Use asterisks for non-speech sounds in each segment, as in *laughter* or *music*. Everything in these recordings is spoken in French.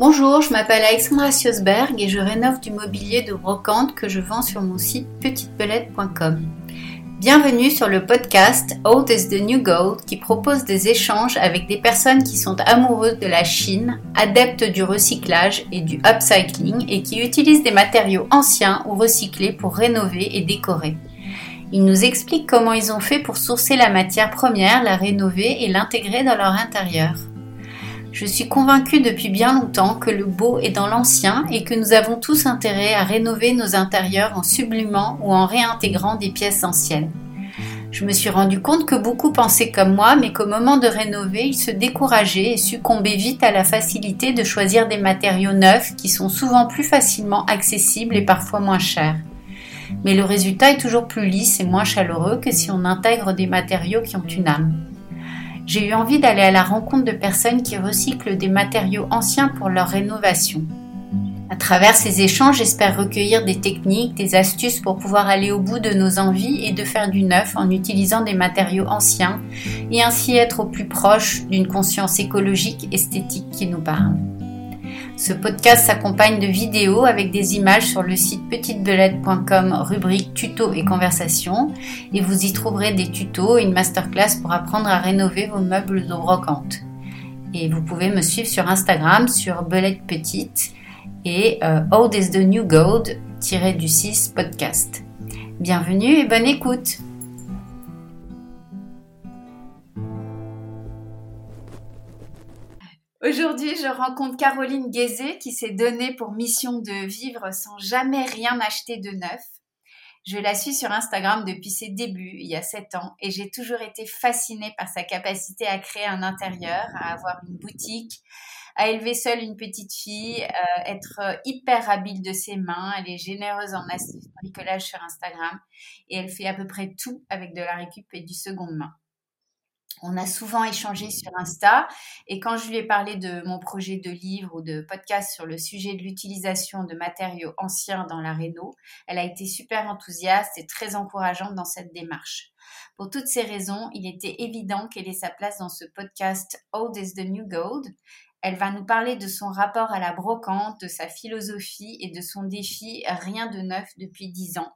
Bonjour, je m'appelle Alexandra Siosberg et je rénove du mobilier de brocante que je vends sur mon site petitebelette.com. Bienvenue sur le podcast Old is the New Gold qui propose des échanges avec des personnes qui sont amoureuses de la Chine, adeptes du recyclage et du upcycling et qui utilisent des matériaux anciens ou recyclés pour rénover et décorer. Ils nous expliquent comment ils ont fait pour sourcer la matière première, la rénover et l'intégrer dans leur intérieur. Je suis convaincue depuis bien longtemps que le beau est dans l'ancien et que nous avons tous intérêt à rénover nos intérieurs en sublimant ou en réintégrant des pièces anciennes. Je me suis rendu compte que beaucoup pensaient comme moi, mais qu'au moment de rénover, ils se décourageaient et succombaient vite à la facilité de choisir des matériaux neufs qui sont souvent plus facilement accessibles et parfois moins chers. Mais le résultat est toujours plus lisse et moins chaleureux que si on intègre des matériaux qui ont une âme j'ai eu envie d'aller à la rencontre de personnes qui recyclent des matériaux anciens pour leur rénovation. À travers ces échanges, j'espère recueillir des techniques, des astuces pour pouvoir aller au bout de nos envies et de faire du neuf en utilisant des matériaux anciens et ainsi être au plus proche d'une conscience écologique esthétique qui nous parle. Ce podcast s'accompagne de vidéos avec des images sur le site petitebelette.com rubrique tuto et conversation et vous y trouverez des tutos et une masterclass pour apprendre à rénover vos meubles de brocante. Et vous pouvez me suivre sur Instagram sur Belette Petite et euh, Old is the New Gold du 6 podcast. Bienvenue et bonne écoute! Aujourd'hui, je rencontre Caroline Guézé qui s'est donnée pour mission de vivre sans jamais rien acheter de neuf. Je la suis sur Instagram depuis ses débuts, il y a sept ans, et j'ai toujours été fascinée par sa capacité à créer un intérieur, à avoir une boutique, à élever seule une petite fille, euh, être hyper habile de ses mains. Elle est généreuse en bricolage sur Instagram et elle fait à peu près tout avec de la récup et du seconde main. On a souvent échangé sur Insta et quand je lui ai parlé de mon projet de livre ou de podcast sur le sujet de l'utilisation de matériaux anciens dans la réno, elle a été super enthousiaste et très encourageante dans cette démarche. Pour toutes ces raisons, il était évident qu'elle ait sa place dans ce podcast Old is the New Gold. Elle va nous parler de son rapport à la brocante, de sa philosophie et de son défi Rien de neuf depuis dix ans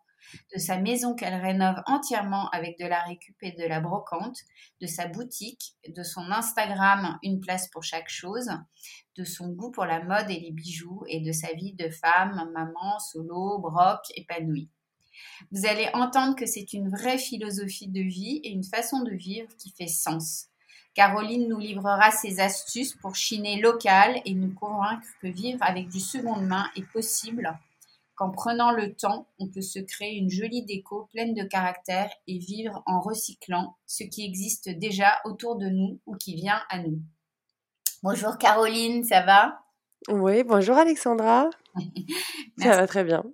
de sa maison qu'elle rénove entièrement avec de la récup et de la brocante, de sa boutique, de son Instagram Une place pour chaque chose, de son goût pour la mode et les bijoux et de sa vie de femme, maman, solo, broc, épanouie. Vous allez entendre que c'est une vraie philosophie de vie et une façon de vivre qui fait sens. Caroline nous livrera ses astuces pour chiner local et nous convaincre que vivre avec du seconde main est possible qu'en prenant le temps, on peut se créer une jolie déco pleine de caractère et vivre en recyclant ce qui existe déjà autour de nous ou qui vient à nous. Bonjour Caroline, ça va? Oui, bonjour Alexandra. *laughs* ça va très bien.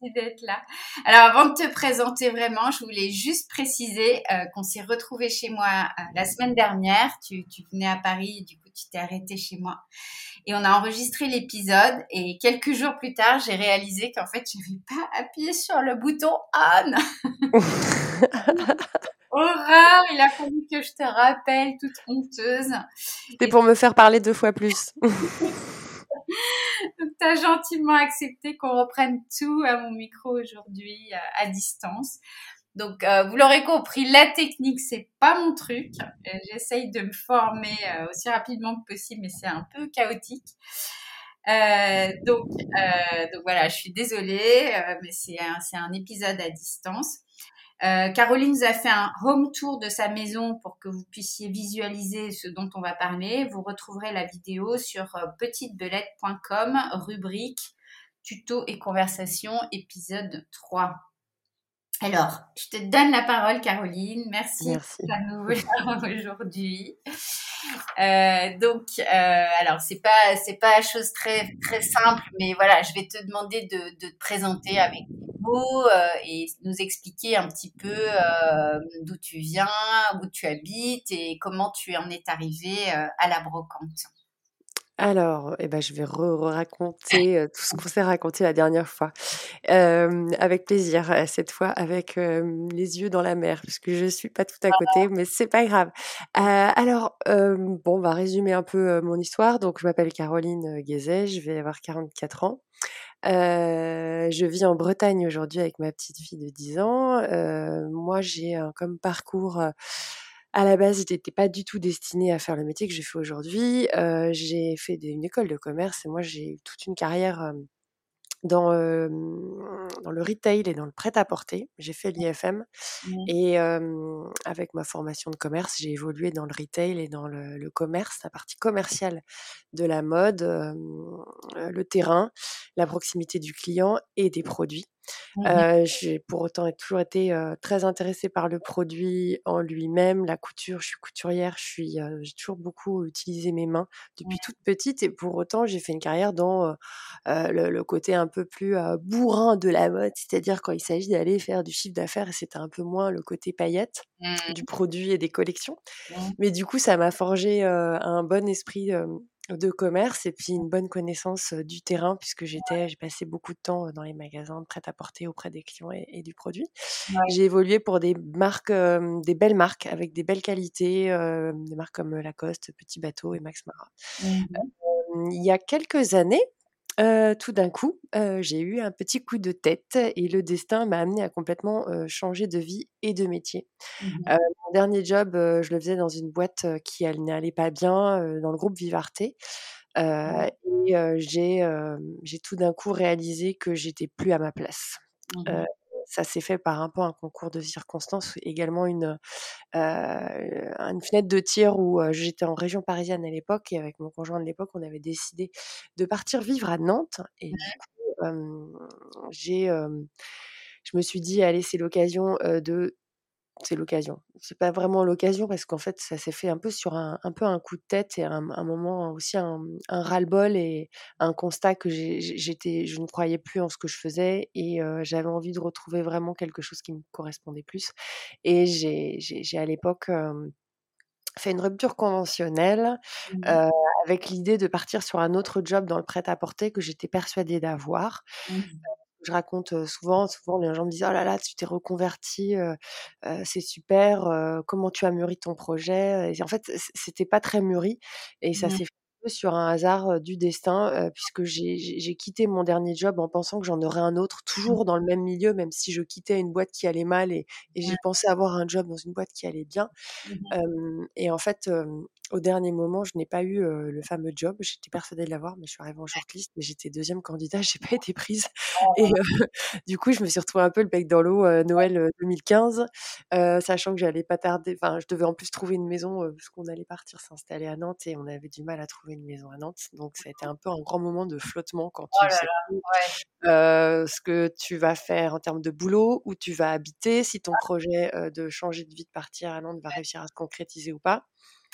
Merci d'être là. Alors avant de te présenter vraiment, je voulais juste préciser euh, qu'on s'est retrouvé chez moi euh, la semaine dernière. Tu, tu venais à Paris, du coup tu t'es arrêté chez moi et on a enregistré l'épisode et quelques jours plus tard, j'ai réalisé qu'en fait, je n'avais pas appuyé sur le bouton on. *laughs* Horreur, il a fallu que je te rappelle, toute honteuse. C'était pour me faire parler deux fois plus. *laughs* Tu as gentiment accepté qu'on reprenne tout à mon micro aujourd'hui euh, à distance. Donc, euh, vous l'aurez compris, la technique, c'est pas mon truc. Euh, j'essaye de me former aussi rapidement que possible, mais c'est un peu chaotique. donc, voilà, je suis désolée, mais c'est un, épisode à distance. Caroline nous a fait un home tour de sa maison pour que vous puissiez visualiser ce dont on va parler. Vous retrouverez la vidéo sur petitebelette.com, rubrique tuto et conversation, épisode 3. Alors, je te donne la parole, Caroline. Merci, Merci. à nous *laughs* aujourd'hui. Euh, donc, euh, alors c'est pas c'est pas chose très très simple, mais voilà, je vais te demander de, de te présenter avec mots euh, et nous expliquer un petit peu euh, d'où tu viens, où tu habites et comment tu en es arrivé à la brocante. Alors, eh ben, je vais re-raconter *laughs* tout ce qu'on s'est raconté la dernière fois. avec plaisir, cette fois avec les yeux dans la mer, parce que je suis pas tout à côté, mais c'est pas grave. alors, bon, on va résumer un peu mon histoire. Donc, je m'appelle Caroline Guézet, je vais avoir 44 ans. je vis en Bretagne aujourd'hui avec ma petite fille de 10 ans. moi, j'ai un comme parcours à la base, je n'étais pas du tout destinée à faire le métier que j'ai fait aujourd'hui. j'ai fait une école de commerce et moi, j'ai eu toute une carrière dans, dans le retail et dans le prêt-à-porter. J'ai fait l'IFM mmh. et avec ma formation de commerce, j'ai évolué dans le retail et dans le, commerce, la partie commerciale de la mode, le terrain, la proximité du client et des produits. Mmh j'ai pour autant toujours été très intéressée par le produit en lui-même, la couture. Je suis couturière, je suis, j'ai toujours beaucoup utilisé mes mains depuis toute petite et pour autant j'ai fait une carrière dans le, côté un peu plus bourrin de la mode, c'est-à-dire quand il s'agit d'aller faire du chiffre d'affaires et c'était un peu moins le côté paillette du mmh. produit et des collections. Mais du coup ça m'a forgé un bon esprit de commerce et puis une bonne connaissance du terrain puisque j'étais j'ai passé beaucoup de temps dans les magasins de prêt-à-porter auprès des clients et, du produit. J'ai évolué pour des marques, des belles marques avec des belles qualités, des marques comme Lacoste, Petit Bateau et Max Mara. Mmh il y a quelques années, tout d'un coup, j'ai eu un petit coup de tête et le destin m'a amené à complètement changer de vie et de métier. Mmh mon dernier job, je le faisais dans une boîte qui n'allait pas bien, dans le groupe Vivarte. et j'ai tout d'un coup réalisé que j'étais plus à ma place. Mmh ça s'est fait par un peu un concours de circonstances, également une, une fenêtre de tir où j'étais en région parisienne à l'époque et avec mon conjoint de l'époque, on avait décidé de partir vivre à Nantes. Et du coup, j'ai, je me suis dit, allez, c'est l'occasion de c'est l'occasion. C'est pas vraiment l'occasion parce qu'en fait, ça s'est fait un peu sur un, un peu un coup de tête et un, un moment aussi un, un ras-le-bol et un constat que j'étais, je ne croyais plus en ce que je faisais et j'avais envie de retrouver vraiment quelque chose qui me correspondait plus. Et j'ai à l'époque fait une rupture conventionnelle mmh avec l'idée de partir sur un autre job dans le prêt-à-porter que j'étais persuadée d'avoir. Mmh je raconte souvent, souvent les gens me disent oh là là, tu t'es reconverti, c'est super, comment tu as mûri ton projet? Et en fait, c'était pas très mûri et ça mmh. s'est fait sur un hasard du destin, puisque j'ai quitté mon dernier job en pensant que j'en aurais un autre, mmh. toujours dans le même milieu, même si je quittais une boîte qui allait mal et, j'ai pensé avoir un job dans une boîte qui allait bien. Mmh et en fait, au dernier moment, je n'ai pas eu le fameux job. J'étais persuadée de l'avoir, mais je suis arrivée en shortlist, mais j'étais deuxième candidat, *laughs* j'ai pas été prise. Et oh. du coup, je me suis retrouvée un peu le bec dans l'eau Noël 2015, sachant que j'allais pas tarder. Enfin, je devais en plus trouver une maison parce qu'on allait partir s'installer à Nantes et on avait du mal à trouver une maison à Nantes. Donc, ça a été un peu un grand moment de flottement quand tu oh sais ce que tu vas faire en termes de boulot, où tu vas habiter, si ton projet de changer de vie, de partir à Nantes va réussir à se concrétiser ou pas.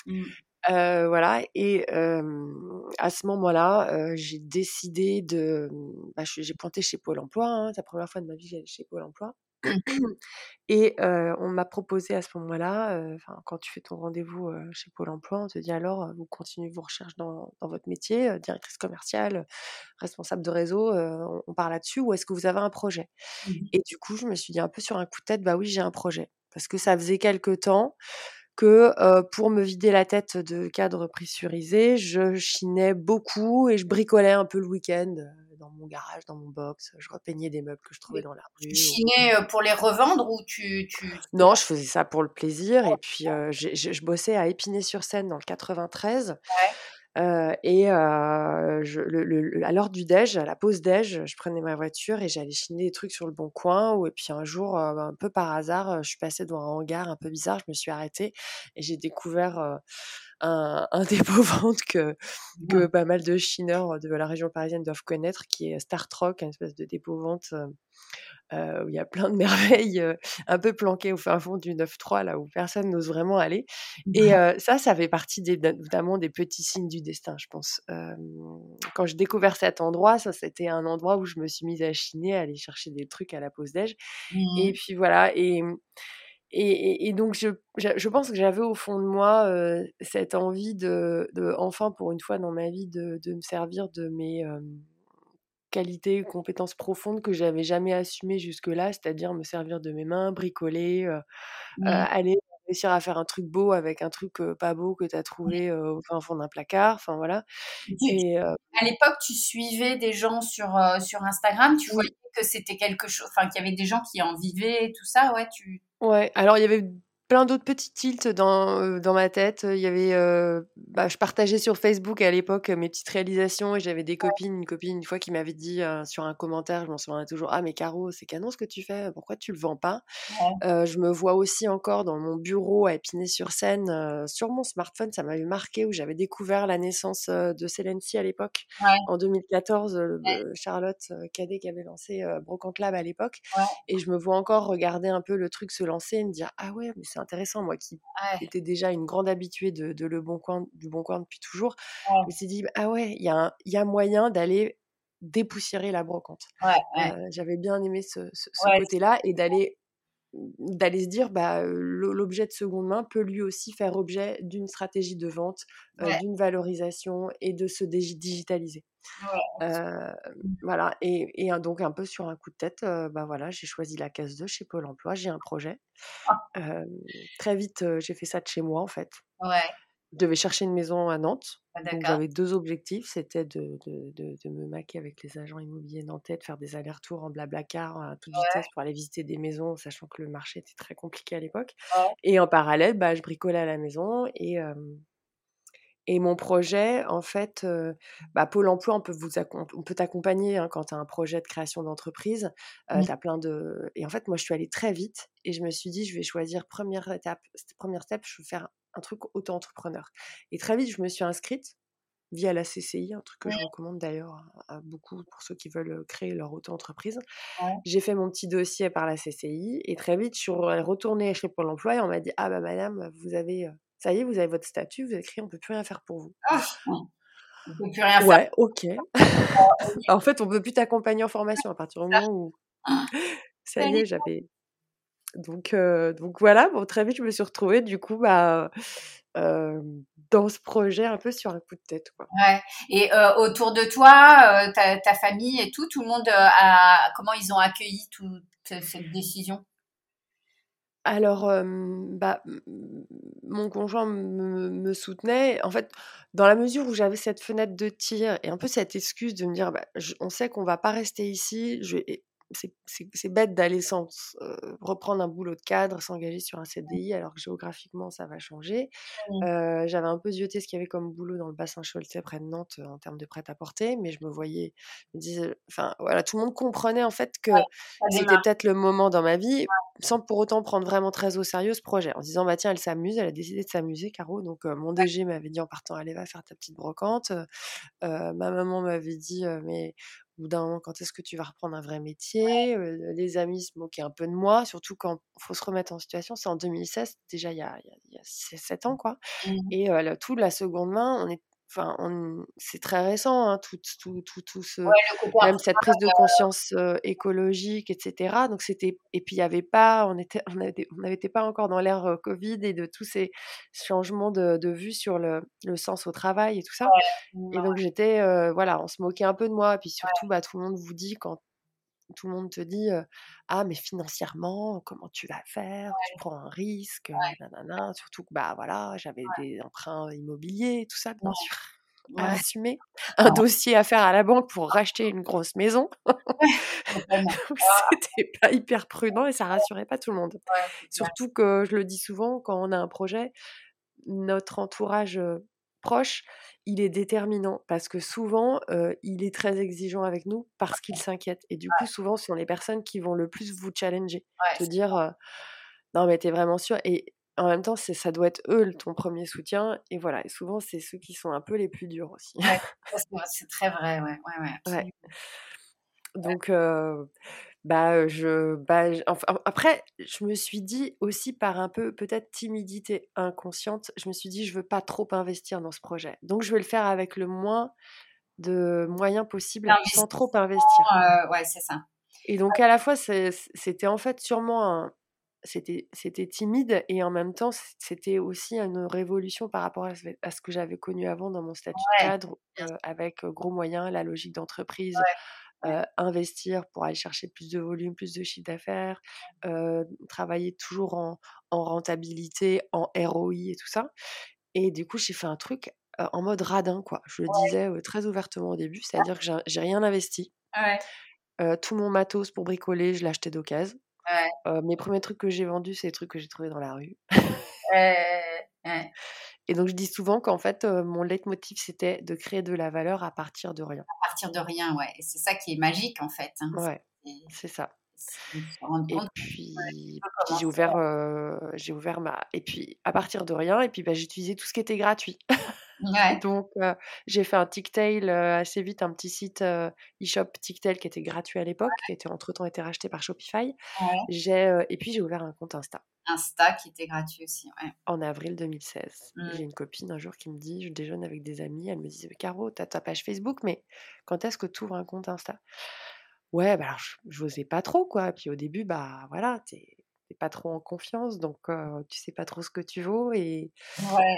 Mmh. voilà et à ce moment-là, j'ai décidé de, bah, j'ai pointé chez Pôle emploi, hein, c'est la première fois de ma vie que j'allais chez Pôle emploi *coughs* et on m'a proposé à ce moment-là, quand tu fais ton rendez-vous, chez Pôle emploi, on te dit: «Alors, vous continuez vos recherches dans dans votre métier, directrice commerciale, responsable de réseau, on part là-dessus ou est-ce que vous avez un projet?» mmh et du coup, je me suis dit un peu sur un coup de tête: «Bah oui, j'ai un projet». Parce que ça faisait quelque temps que pour me vider la tête de cadres pressurisés, je chinais beaucoup et je bricolais un peu le week-end dans mon garage, dans mon box. Je repeignais des meubles que je trouvais dans la rue. Tu chinais pour les revendre ou tu, tu... Non, je faisais ça pour le plaisir. Et puis, je bossais à Épinay-sur-Seine dans le 93. Ouais et je, le, à l'heure du déj, à la pause déj, je prenais ma voiture et j'allais chiner des trucs sur le bon coin. et puis un jour, un peu par hasard, je suis passée dans un hangar un peu bizarre. Je me suis arrêtée et j'ai découvert un, un *laughs* dépôt-vente que, que pas mal de chineurs de la région parisienne doivent connaître, qui est Star Trek, une espèce de dépôt-vente où il y a plein de *laughs* merveilles un peu planquées au fin fond du 9-3, là où personne n'ose vraiment aller. Et ça, ça fait partie des, notamment des petits signes du destin, je pense. quand j'ai découvert cet endroit, ça, c'était un endroit où je me suis mise à chiner, à aller chercher des trucs à la pause déj. Et mmh. puis voilà. Et et, donc, je, je, pense que j'avais au fond de moi cette envie de, de, enfin, pour une fois dans ma vie, de, de me servir de mes qualités, compétences profondes que j'avais jamais assumées jusque-là, c'est-à-dire me servir de mes mains, bricoler, mmh. aller réussir à faire un truc beau avec un truc pas beau que tu as trouvé au fin fond d'un placard, enfin voilà. Et, à l'époque, tu suivais des gens sur, sur Instagram, tu voyais que c'était quelque chose, enfin qu'il y avait des gens qui en vivaient, tout ça, ouais, tu... Ouais, alors il y avait plein d'autres petits tilts dans, dans ma tête. Il y avait, bah, je partageais sur Facebook à l'époque mes petites réalisations et j'avais des copines, une copine une fois qui m'avait dit sur un commentaire, je m'en souviens toujours, ah mais Caro, c'est canon ce que tu fais, pourquoi tu le vends pas? Je me vois aussi encore dans mon bureau à Épinay-sur-Seine, sur mon smartphone, ça m'avait marqué où j'avais découvert la naissance de Célency à l'époque, en 2014, Charlotte Cadet qui avait lancé Brocante Lab à l'époque, et je me vois encore regarder un peu le truc se lancer et me dire ah ouais mais c'est intéressant. Moi qui étais déjà une grande habituée de, le bon coin, du Bon Coin depuis toujours, je me suis dit, ah ouais, il y, a y a moyen d'aller dépoussiérer la brocante. J'avais bien aimé ce, côté-là et d'aller d'aller se dire bah l'objet de seconde main peut lui aussi faire objet d'une stratégie de vente, d'une valorisation et de se digitaliser. Mmh. voilà et, donc un peu sur un coup de tête, bah voilà j'ai choisi la case 2 chez Pôle Emploi, j'ai un projet. Ah. très vite j'ai fait ça de chez moi en fait. Ouais. Je devais chercher une maison à Nantes. Ah, donc j'avais deux objectifs, c'était de, de, de, me maquer avec les agents immobiliers nantais, de faire des allers-retours en blablacar à toute vitesse pour aller visiter des maisons, sachant que le marché était très compliqué à l'époque. Et en parallèle, bah, je bricolais à la maison et, et mon projet, en fait, bah, Pôle emploi, on peut, vous on peut t'accompagner hein, quand tu as un projet de création d'entreprise. Euh, plein de... Et en fait, moi, je suis allée très vite et je me suis dit, je vais choisir première étape. Première step, je vais faire un truc auto-entrepreneur. Et très vite, je me suis inscrite via la CCI, un truc que je recommande d'ailleurs à, beaucoup pour ceux qui veulent créer leur auto-entreprise. J'ai fait mon petit dossier par la CCI et très vite, je suis retournée chez Pôle emploi et on m'a dit Ah bah madame, vous avez, ça y est, vous avez votre statut, vous avez écrit, on peut plus rien faire pour vous. Ah, on peut plus rien faire. Ouais, ok. *laughs* en fait, on peut plus t'accompagner en formation à partir du moment où. *gasps* Ça y est, j'avais donc, donc voilà, bon, très vite, je me suis retrouvée, du coup, bah, dans ce projet un peu sur un coup de tête. Quoi. Ouais. Et autour de toi, ta, famille et tout, tout le monde a, comment ils ont accueilli toute cette décision? Alors, bah, mon conjoint me, soutenait. En fait, dans la mesure où j'avais cette fenêtre de tir et un peu cette excuse de me dire, bah, on sait qu'on va pas rester ici, je c'est bête d'aller sans reprendre un boulot de cadre, s'engager sur un mmh. CDI, alors que géographiquement ça va changer. Mmh. J'avais un peu zioté ce qu'il y avait comme boulot dans le bassin Choletais près de Nantes en termes de prêt-à-porter, mais je me voyais, je me disais, enfin voilà, tout le monde comprenait en fait que c'était peut-être le moment dans ma vie, sans pour autant prendre vraiment très au sérieux ce projet, en disant bah tiens elle s'amuse, elle a décidé de s'amuser, Caro. Donc mon DG m'avait dit en partant allez va faire ta petite brocante. ma maman m'avait dit mais au bout d'un moment, quand est-ce que tu vas reprendre un vrai métier Les amis se moquaient un peu de moi, surtout quand il faut se remettre en situation. C'est en 2016, déjà il y a, il y a, 7 ans, quoi. Mmh Et tout, la seconde main, on est, enfin, c'est très récent, hein, tout, tout, tout, tout ce, même cette prise de conscience écologique, etc. Donc c'était, et puis il y avait pas, on était, on n'était pas encore dans l'ère Covid et de tous ces changements de, de vue sur le, le, sens au travail et tout ça. et donc j'étais, voilà, on se moquait un peu de moi, et puis surtout, bah, tout le monde vous dit quand tout le monde te dit ah mais financièrement comment tu vas faire? Tu prends un risque nanana. surtout que bah voilà j'avais des emprunts immobiliers tout ça bien sûr *laughs* à assumer un dossier à faire à la banque pour racheter une grosse maison *laughs* c'était pas hyper prudent et ça rassurait pas tout le monde. Surtout que je le dis souvent quand on a un projet notre entourage proche il est déterminant parce que souvent, il est très exigeant avec nous parce qu'il s'inquiète. Et du coup, souvent, ce sont les personnes qui vont le plus vous challenger. te dire, non, mais t'es vraiment sûr. Et en même temps, ça doit être eux ton premier soutien. Et voilà, et souvent, c'est ceux qui sont un peu les plus durs aussi. c'est très vrai, ouais. ouais, *laughs* Donc, bah, je, bah, après, je me suis dit aussi par un peu peut-être timidité inconsciente, je me suis dit je veux pas trop investir dans ce projet. Donc je vais le faire avec le moins de moyens possibles sans trop investir. ouais, c'est ça. Et donc à la fois c'était en fait sûrement c'était c'était timide et en même temps, c'était aussi une révolution par rapport à ce que j'avais connu avant dans mon statut de cadre, avec, gros moyens, la logique d'entreprise, investir pour aller chercher plus de volume, plus de chiffre d'affaires, travailler toujours en en rentabilité, en ROI et tout ça et du coup, j'ai fait un truc, en mode radin, quoi. Je le disais, très ouvertement au début, c'est-à-dire que j'ai rien investi. tout mon matos pour bricoler, je l'ai acheté d'occasion. mes premiers trucs que j'ai vendus, c'est des trucs que j'ai trouvés dans la rue. Et donc, je dis souvent qu'en fait, mon leitmotiv, c'était de créer de la valeur à partir de rien. À partir de rien, ouais. Et c'est ça qui est magique, en fait. Hein. Ouais, c'est ça. Et puis, j'ai ouvert, j'ai ouvert ma. Et puis, à partir de rien, et puis bah, j'ai utilisé tout ce qui était gratuit. *laughs* Donc, j'ai fait un Ticktail assez vite, un petit site e-shop Ticktail qui était gratuit à l'époque, qui était entre-temps été racheté par Shopify. J'ai, et puis, j'ai ouvert un compte Insta. Insta qui était gratuit aussi, En avril 2016. Mmh. J'ai une copine un jour qui me dit, je déjeune avec des amis, elle me dit, Caro, t'as ta page Facebook, mais quand est-ce que tu ouvres un compte Insta? Ouais, bah, alors je n'osais pas trop, quoi. Puis au début, bah voilà, t'es pas trop en confiance, donc tu sais pas trop ce que tu vaux. Et,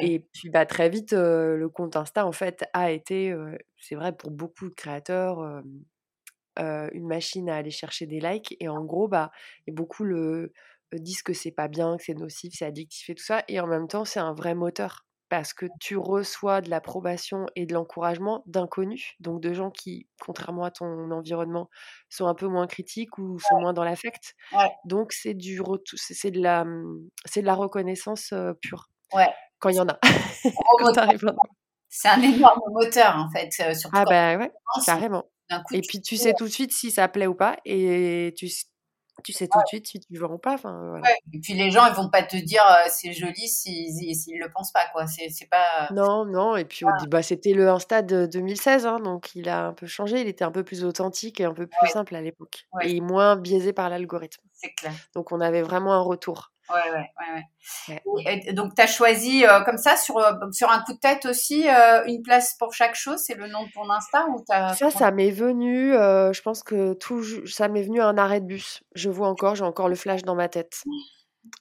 et puis bah, très vite, le compte Insta, en fait, a été, c'est vrai pour beaucoup de créateurs, une machine à aller chercher des likes. Et en gros, bah, et beaucoup le, disent que c'est pas bien, que c'est nocif, c'est addictif et tout ça. Et en même temps, c'est un vrai moteur parce que tu reçois de l'approbation et de l'encouragement d'inconnus, donc de gens qui, contrairement à ton environnement, sont un peu moins critiques ou sont moins dans l'affect. Donc c'est du c'est de la mmh, c'est de la reconnaissance pure. Ouais. Quand il y en a. c'est un *laughs* énorme moteur en fait. ah bah ouais, carrément. Et puis tu sais tout de suite si ça plaît ou pas et tu tu sais tout de suite si tu veux ou pas. Enfin, Et puis les gens, ils vont pas te dire c'est joli s'ils s'ils le pensent pas, quoi. C'est pas. Non, non. Et puis bah, c'était le Insta de 2016, hein, donc il a un peu changé. Il était un peu plus authentique et un peu plus simple à l'époque. Et moins biaisé par l'algorithme. C'est clair. Donc on avait vraiment un retour. Ouais, ouais, ouais. ouais. donc, tu as choisi euh, comme ça, sur, euh, sur un coup de tête aussi, euh, une place pour chaque chose C'est le nom de ton Insta ou as... Ça, ça m'est venu, je pense que tout, ça m'est venu un arrêt de bus. Je vois encore, j'ai encore le flash dans ma tête.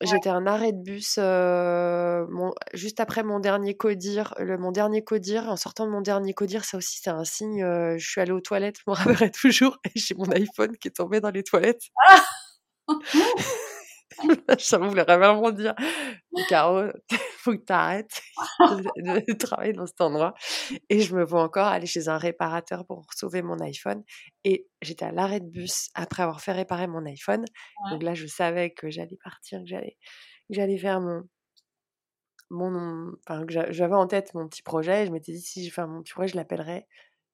J'étais un arrêt de bus mon, juste après mon dernier codir. Le, mon dernier codir, en sortant de mon dernier codir, ça aussi c'est un signe. je suis allée aux toilettes, je me rappellerai *laughs* toujours, et j'ai mon iPhone qui est tombé dans les toilettes. Ah *laughs* *laughs* ça voulait vraiment dire, Caro, *laughs* faut que tu arrêtes *laughs* de, travailler dans cet endroit. Et je me vois encore aller chez un réparateur pour sauver mon iPhone. Et j'étais à l'arrêt de bus après avoir fait réparer mon iPhone. Donc là, je savais que j'allais partir, que j'allais, j'allais faire mon, mon, enfin, que j'avais en tête mon petit projet. je m'étais dit, si je fais mon petit projet, je l'appellerais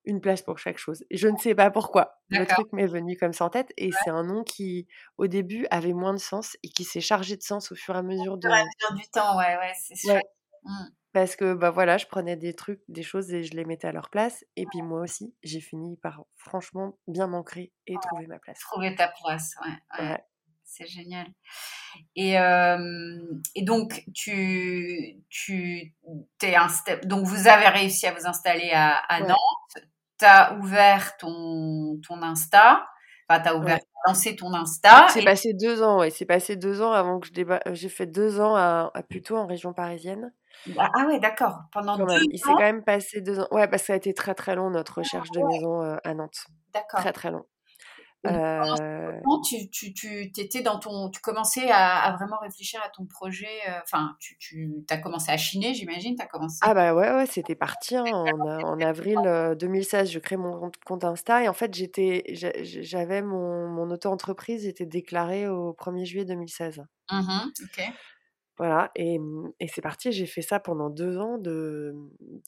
une place pour chaque chose. Je ne sais pas pourquoi. Le truc m'est venu comme ça en tête. Et c'est un nom qui, au début, avait moins de sens et qui s'est chargé de sens au fur et à mesure de... du temps, ouais, ouais, c'est sûr. Mmh. Parce que, bah voilà, je prenais des trucs, des choses et je les mettais à leur place. Et puis moi aussi, j'ai fini par, franchement, bien m'ancrer et trouver ma place. Trouver ta place, ouais. C'est génial. Et, et, donc, tu, tu es un donc vous avez réussi à vous installer à, à Nantes tu as ouvert ton, ton Insta, enfin, tu as ouvert, lancé ton Insta. C'est passé deux ans, ouais. C'est passé deux ans avant que je débat. Euh, j'ai fait deux ans à, à Puteaux, en région parisienne. Ah, ah ouais, d'accord. Pendant deux ans. Il s'est quand même passé deux ans. Ouais, parce que ça a été très très long notre recherche de maison euh, à Nantes. D'accord. Très très long. Euh... Tu, tu, tu étais dans ton, tu commençais à, vraiment réfléchir à ton projet. Euh, enfin, tu, tu as commencé à chiner, j'imagine. As commencé. Ah bah ouais, ouais, c'était parti. Hein, en, avril 2016, euh, je crée mon compte Insta et en fait, j'étais, j'avais mon, mon auto-entreprise était déclarée au 1er juillet 2016. Mmh ok. Voilà, et, et c'est parti. J'ai fait ça pendant deux ans de,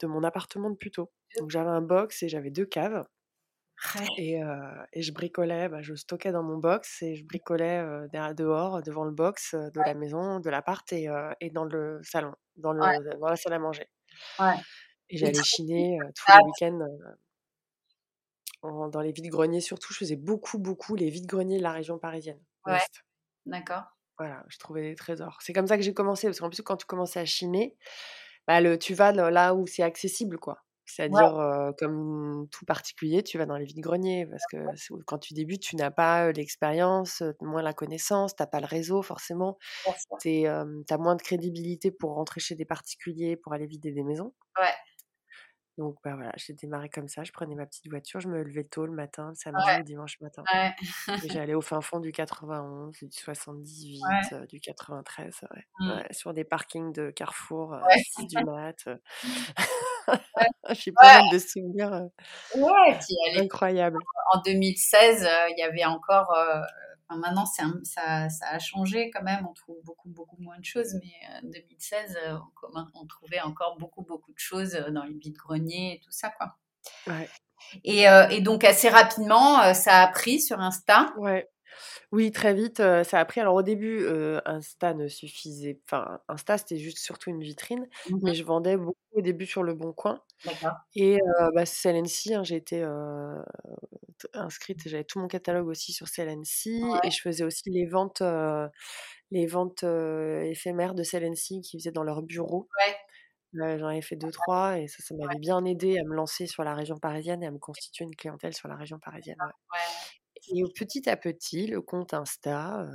de mon appartement de Puteaux. Donc j'avais un box et j'avais deux caves. Et, et, je bricolais, bah, je stockais dans mon box et je bricolais dehors, devant le box de la maison, de l'appart et, et, dans le salon, dans, le, dans la salle à manger. Et j'allais chiner tous les week-ends dans les vides-greniers. Surtout, je faisais beaucoup, beaucoup les vides-greniers de la région parisienne. D'accord. Voilà, je trouvais des trésors. C'est comme ça que j'ai commencé, parce qu'en plus, quand tu commençais à chiner, bah, le, tu vas là où c'est accessible, quoi. C'est-à-dire, comme tout particulier, tu vas dans les vides-greniers parce que quand tu débutes, tu n'as pas l'expérience, moins la connaissance, tu n'as pas le réseau forcément. Tu as moins de crédibilité pour rentrer chez des particuliers, pour aller vider des maisons. Ouais. Donc bah voilà, j'ai démarré comme ça. Je prenais ma petite voiture, je me levais tôt le matin, le samedi ou dimanche matin. Ouais. *laughs* j'allais au fin fond du 91, du 78, du 93, mmh. ouais. sur des parkings de Carrefour, 6 du mat. *laughs* *laughs* j'ai pas mal de souvenirs ouais, incroyables. En 2016, il y avait encore maintenant, ça, ça, a changé quand même. On trouve beaucoup, beaucoup moins de choses. Mais en 2016, euh, on, trouvait encore beaucoup, beaucoup de choses euh, dans les de greniers et tout ça, quoi. Et, euh, et, donc, assez rapidement, ça a pris sur Insta. Ouais. Oui, très vite, ça a pris. Alors au début, Insta ne suffisait enfin, Insta, c'était juste surtout une vitrine, mmh mais je vendais beaucoup au début sur Le Bon Coin et bah, CLNC, hein, j'ai été, inscrite j'avais tout mon catalogue aussi sur CLNC et je faisais aussi les ventes, les ventes, éphémères de CLNC qu'ils faisaient dans leur bureau. Ouais. j'en avais fait deux trois et ça, ça m'avait bien aidé à me lancer sur la région parisienne et à me constituer une clientèle sur la région parisienne, ouais. Et petit à petit, le compte Insta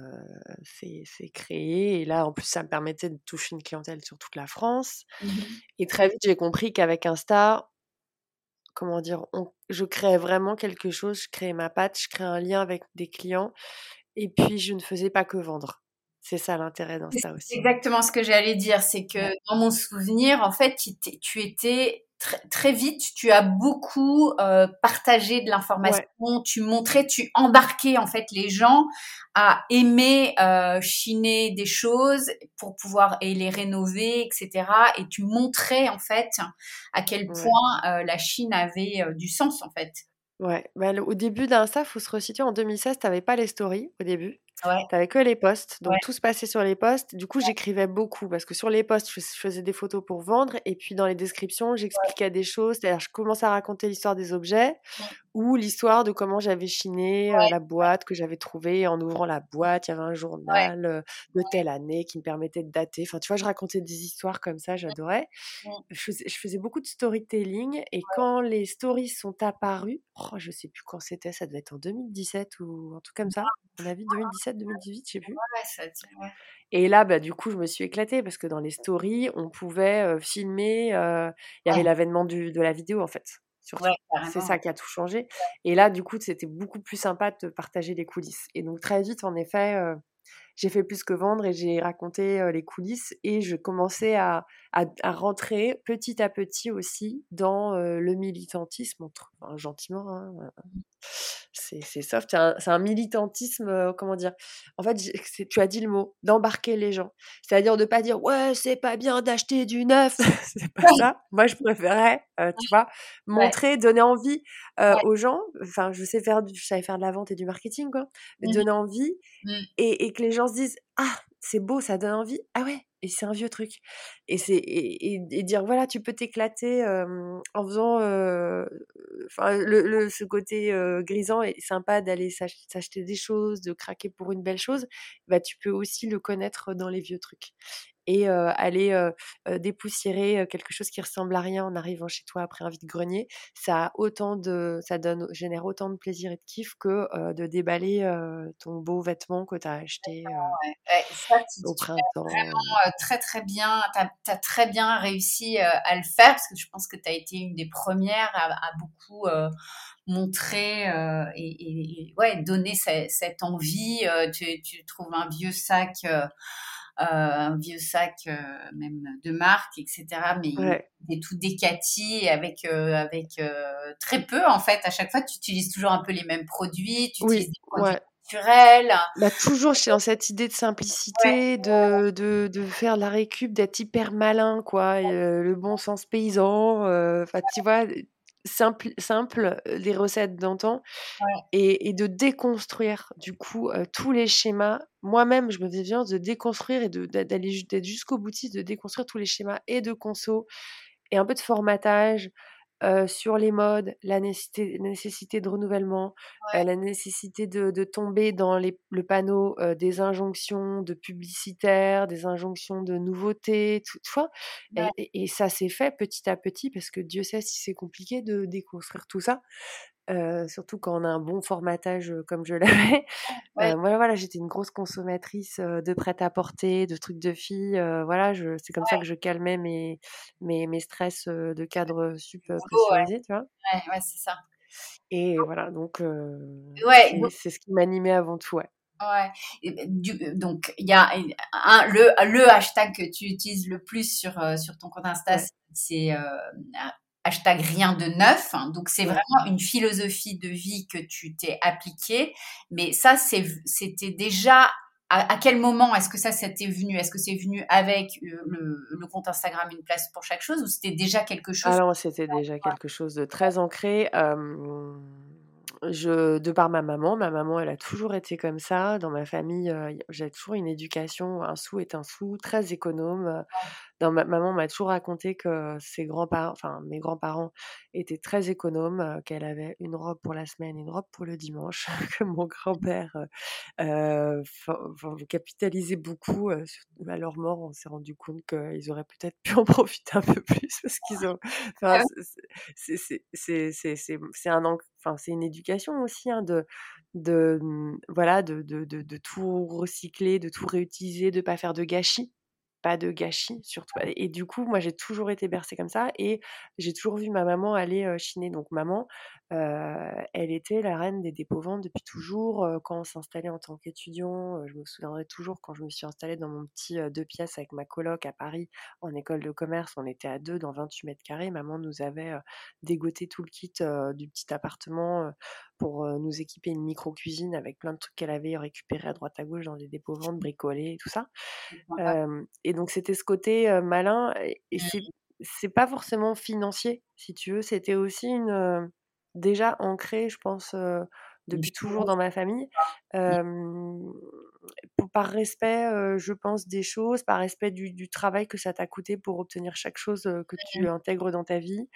s'est créé. Et là, en plus, ça me permettait de toucher une clientèle sur toute la France. Mmh et très vite, j'ai compris qu'avec Insta, comment dire, je créais vraiment quelque chose. Je créais ma patte, je créais un lien avec des clients. Et puis, je ne faisais pas que vendre. C'est ça l'intérêt d'Insta aussi. exactement ce que j'allais dire. C'est que dans mon souvenir, en fait, tu étais très, vite, tu as beaucoup euh, partagé de l'information, tu montrais, tu embarquais en fait les gens à aimer euh, chiner des choses pour pouvoir et les rénover, etc. Et tu montrais en fait à quel point euh, la Chine avait du sens en fait. Ouais, bah, au début d'Insta, faut se resituer. En 2016, tu n'avais pas les stories au début. Ouais. Tu que les posts. Donc tout se passait sur les posts. Du coup, j'écrivais beaucoup parce que sur les posts, je faisais des photos pour vendre. Et puis dans les descriptions, j'expliquais des choses. C'est-à-dire, je commençais à raconter l'histoire des objets ou l'histoire de comment j'avais chiné euh, la boîte que j'avais trouvée. En ouvrant la boîte, il y avait un journal euh, de telle année qui me permettait de dater. Enfin, tu vois, je racontais des histoires comme ça, j'adorais. Je faisais, je faisais, beaucoup de storytelling. Et quand les stories sont apparues, oh, je sais plus quand c'était, ça devait être en 2017 ou un truc comme ça. On a vu 2017, 2018, je sais plus. Et là, bah, du coup, je me suis éclatée parce que dans les stories, on pouvait filmer. Il y avait l'avènement de la vidéo, en fait. c'est ça qui a tout changé. Et là, du coup, c'était beaucoup plus sympa de partager les coulisses. Et donc, très vite, en effet, j'ai fait plus que vendre et j'ai raconté les coulisses et je commençais à, à, rentrer petit à petit aussi dans le militantisme, gentiment. Hein, mmh c'est soft, c'est un, militantisme, comment dire En fait, tu as dit le mot, d'embarquer les gens. C'est-à-dire de pas dire ouais, c'est pas bien d'acheter du neuf, *laughs* c'est pas *laughs* ça. Moi, je préférais, tu vois, montrer, donner envie aux gens. Enfin, je sais faire, je savais faire de la vente et du marketing, quoi. Mmh donner envie mmh. et, et, que les gens se disent ah, c'est beau, ça donne envie. Ah ouais, et c'est un vieux truc. Et, c'est, et, dire, voilà, tu peux t'éclater en faisant. Enfin, le, ce côté grisant et sympa d'aller s'acheter des choses, de craquer pour une belle chose, bah, tu peux aussi le connaître dans les vieux trucs et aller dépoussiérer quelque chose qui ressemble à rien en arrivant chez toi après un vide-grenier, ça a autant de, ça donne, génère autant de plaisir et de kiff que de déballer ton beau vêtement que tu as acheté au printemps. Vraiment très très bien, tu as, très bien réussi à le faire parce que je pense que tu as été une des premières à, beaucoup montrer et, ouais, donner cette, envie. Tu, tu, trouves un vieux sac un vieux sac euh, même de marque, etc. Mais il est tout décati avec euh, avec très peu en fait. À chaque fois, tu utilises toujours un peu les mêmes produits. Tu utilises des produits naturels. Bah, toujours, je suis dans cette idée de simplicité, de, de, de, faire la récup, d'être hyper malin, quoi. le bon sens paysan. Enfin, tu vois, simple, simple les recettes d'antan et, de déconstruire du coup tous les schémas. Moi-même, je me déviens de déconstruire et d'aller d'être jusqu'au boutiste, de déconstruire tous les schémas et de conso et un peu de formatage sur les modes, la nécessité, de renouvellement, la nécessité de, tomber dans les, le panneau des injonctions de publicitaires, des injonctions de nouveautés, tout, et, et, ça s'est fait petit à petit parce que Dieu sait si c'est compliqué de déconstruire tout ça surtout quand on a un bon formatage comme je *laughs* l'avais. Ouais. voilà, voilà j'étais une grosse consommatrice de prêt-à-porter, de trucs de filles. voilà, c'est comme ça que je calmais mes, mes, mes stress de cadre sup pressurisé, tu vois. Ouais, c'est ça. Et voilà, donc c'est ce qui m'animait avant tout, ouais. Ouais. Ben, donc, il y a un, le, le hashtag que tu utilises le plus sur, sur ton compte Insta, c'est hashtag rien de neuf. Donc c'est vraiment une philosophie de vie que tu t'es appliquée. Mais ça, c'était déjà à, quel moment est-ce que ça s'était venu? Est-ce que c'est venu avec euh, le, compte Instagram une place pour chaque chose ou c'était déjà quelque chose Alors c'était déjà quelque chose de très ancré. je, de par ma maman, ma maman, elle a toujours été comme ça. Dans ma famille, euh, j'ai toujours une éducation, un sou est un sou, très économe ma maman m'a toujours raconté que ses grands-parents, enfin mes grands-parents étaient très économes, qu'elle avait une robe pour la semaine, une robe pour le dimanche, *laughs* que mon grand-père euh, capitalisait beaucoup. à leur mort, on s'est rendu compte qu'ils auraient peut-être pu en *laughs* profiter un peu plus parce qu'ils ont. Enfin, c'est un, enfin c'est une éducation aussi hein, de de mmh, voilà de, de, de, de, tout recycler, de tout réutiliser, de pas faire de gâchis pas de gâchis surtout. Et du coup, moi, j'ai toujours été bercée comme ça et j'ai toujours vu ma maman aller chiner. Donc, maman, elle était la reine des dépôts-ventes depuis toujours. quand on s'installait en tant qu'étudiant, je me souviendrai toujours quand je me suis installée dans mon petit deux pièces avec ma coloc à Paris en école de commerce. On était à deux dans 28 mètres carrés. Maman nous avait dégoté tout le kit du petit appartement pour nous équiper une micro-cuisine avec plein de trucs qu'elle avait récupérés à droite à gauche dans des dépôts-ventes, bricolés et tout ça. et donc, c'était ce côté malin. Et, mmh. c'est pas forcément financier, si tu veux. C'était aussi une, déjà ancré, je pense, depuis toujours dans ma famille. Par respect, je pense, des choses, par respect du, travail que ça t'a coûté pour obtenir chaque chose que tu intègres dans ta vie.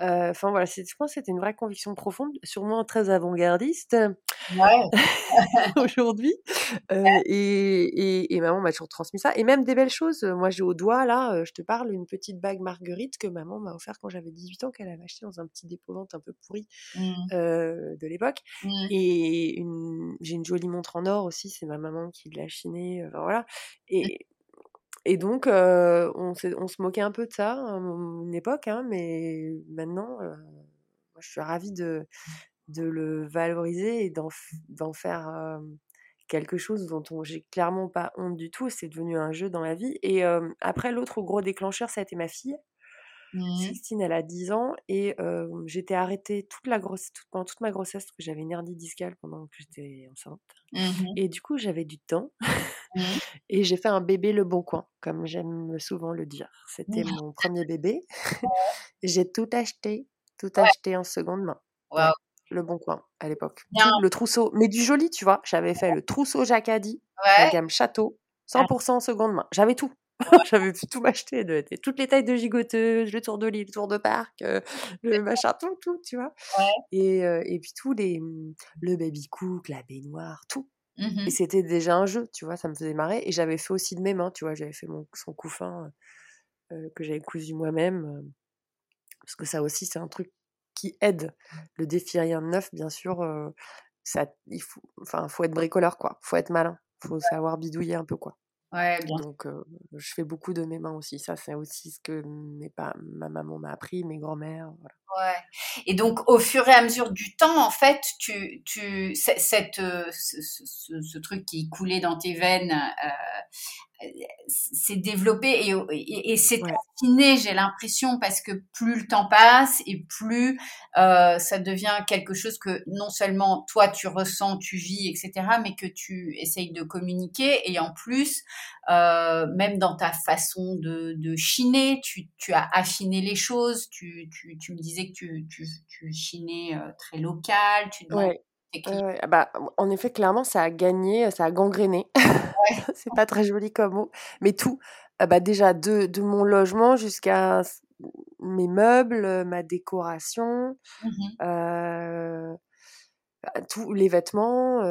Enfin voilà, je pense que c'était une vraie conviction profonde, sûrement très avant-gardiste *laughs* aujourd'hui. et, et, maman m'a toujours transmis ça. Et même des belles choses. Moi, j'ai au doigt, là, je te parle, une petite bague Marguerite que maman m'a offert quand j'avais 18 ans, qu'elle avait acheté dans un petit dépôt-vente un peu pourri mmh. de l'époque. Mmh. Et j'ai une jolie montre en or aussi, c'est ma maman qui l'a chinée. voilà. Mmh. Et, et donc, on, on, se moquait un peu de ça à une époque, hein, mais maintenant, moi, je suis ravie de, de le valoriser et d'en faire quelque chose dont j'ai clairement pas honte du tout. C'est devenu un jeu dans ma vie. Et après, l'autre gros déclencheur, ça a été ma fille. Mmh. elle a 10 ans et j'étais arrêtée toute la grosse, pendant toute ma grossesse parce que j'avais une hernie discale pendant que j'étais enceinte. Mmh et du coup, j'avais du temps mmh. *laughs* et j'ai fait un bébé le bon coin, comme j'aime souvent le dire. C'était mon premier bébé. *laughs* j'ai tout acheté, tout acheté en seconde main. le bon coin à l'époque. Le trousseau, mais du joli, tu vois. J'avais fait le trousseau Jacadi, la gamme Château, 100% en seconde main. J'avais tout. *laughs* J'avais pu tout m'acheter, de, toutes les tailles de gigoteuse, le tour de l'île, le tour de parc, euh, le machin, tout, tout, tu vois. Et, euh, et puis tous les, mmh, le baby cook, la baignoire, tout. Mmh et c'était déjà un jeu, tu vois, ça me faisait marrer. Et j'avais fait aussi de mes mains, tu vois, j'avais fait mon, son couffin euh, que j'avais cousu moi-même. parce que ça aussi, c'est un truc qui aide. Le défi rien de neuf, bien sûr, ça, il faut, enfin, faut être bricoleur, quoi. Faut être malin. Faut savoir bidouiller un peu, quoi. Ouais, Donc, je fais beaucoup de mes mains aussi. Ça, c'est aussi ce que mes pas, ma maman m'a appris, mes grands-mères. Voilà. Ouais. Et donc, au fur et à mesure du temps, en fait, tu, tu, cette, ce, ce, ce, truc qui coulait dans tes veines, euh, s'est développé et, et, et c'est affiné, j'ai l'impression, parce que plus le temps passe et plus euh, ça devient quelque chose que non seulement toi tu ressens, tu vis, etc., mais que tu essayes de communiquer et en plus, euh, même dans ta façon de, de chiner, tu, tu, as affiné les choses, tu, tu, tu me disais que tu, tu, tu chinais euh, très local, tu ouais. Ah bah, en effet, clairement, ça a gagné, ça a gangréné. *laughs* c'est pas très joli comme mot, mais tout. Ah bah déjà de, de mon logement jusqu'à mes meubles, ma décoration, Mmh bah, tous les vêtements,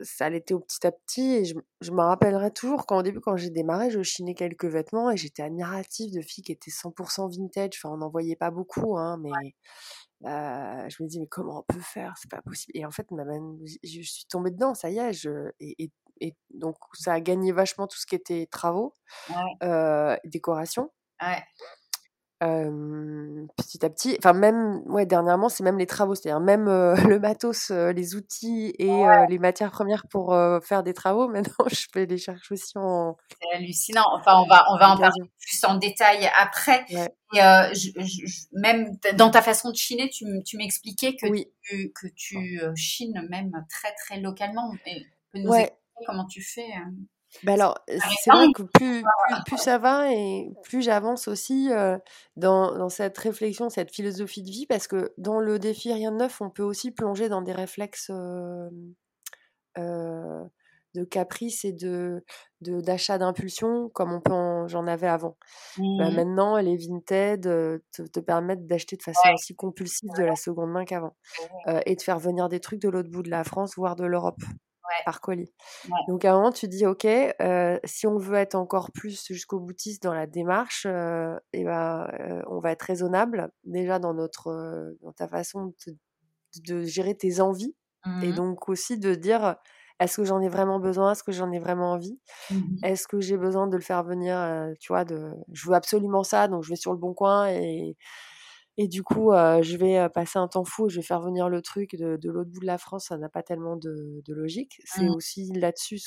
ça l'était au petit à petit et je, je me rappellerai toujours quand au début quand j'ai démarré je chinais quelques vêtements et j'étais admirative de filles qui étaient 100% vintage. Enfin on n'en voyait pas beaucoup hein, mais je me dis mais comment on peut faire? C'est pas possible. Et en fait je, suis tombée dedans ça y est je, et, et, donc ça a gagné vachement tout ce qui était travaux décoration ouais petit à petit, enfin même, ouais, dernièrement, c'est même les travaux, c'est-à-dire même *laughs* le matos, les outils et les matières premières pour faire des travaux. *laughs* Maintenant, je fais les chercher aussi en. C'est hallucinant. Enfin, on va, on va en parler plus en détail après. Et, même dans ta façon de chiner, tu, tu m'expliquais que tu, que tu chines même très très localement. Et peux nous expliquer comment tu fais bah alors, c'est vrai que plus, plus, ça va et plus j'avance aussi dans, dans, cette réflexion, cette philosophie de vie, parce que dans le défi Rien de neuf, on peut aussi plonger dans des réflexes de caprice et de d'achat d'impulsion, comme on peut j'en avais avant. Bah, mmh. maintenant, les Vinted te, te, permettent d'acheter de façon aussi compulsive de la seconde main qu'avant, et de faire venir des trucs de l'autre bout de la France, voire de l'Europe par colis. Donc à un moment, tu dis, OK, si on veut être encore plus jusqu'au boutiste dans la démarche, et eh ben, on va être raisonnable déjà dans, notre, dans ta façon de, gérer tes envies et mmh donc aussi de dire, est-ce que j'en ai vraiment besoin? Est-ce que j'en ai vraiment envie? Mmh Est-ce que j'ai besoin de le faire venir Tu vois, de, je veux absolument ça, donc je vais sur le bon coin et et du coup, je vais passer un temps fou, je vais faire venir le truc de, de l'autre bout de la France, ça n'a pas tellement de, de logique. C'est mmh. aussi là-dessus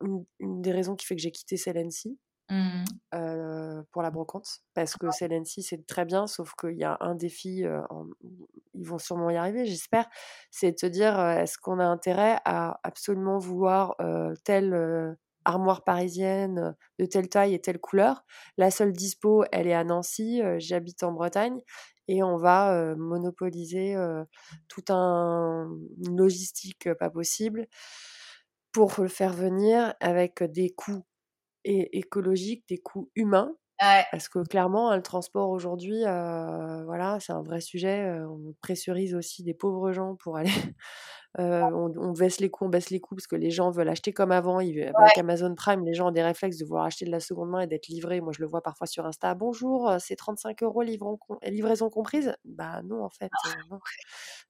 une, des raisons qui fait que j'ai quitté Celency mmh. pour la brocante. Parce que Celency, c'est très bien, sauf qu'il y a un défi, ils vont sûrement y arriver, j'espère, c'est de se dire, est-ce qu'on a intérêt à absolument vouloir tel armoire parisienne de telle taille et telle couleur. La seule dispo, elle est à Nancy, j'habite en Bretagne et on va monopoliser tout un une logistique pas possible pour le faire venir avec des coûts écologiques, des coûts humains. Parce que clairement, le transport aujourd'hui, voilà, c'est un vrai sujet. On pressurise aussi des pauvres gens pour aller *laughs* on, baisse les coûts, on baisse les coûts parce que les gens veulent acheter comme avant. avec Amazon Prime, les gens ont des réflexes de vouloir acheter de la seconde main et d'être livrés. Moi, je le vois parfois sur Insta. Bonjour, c'est 35 euros livraison comprise? Bah non, en fait.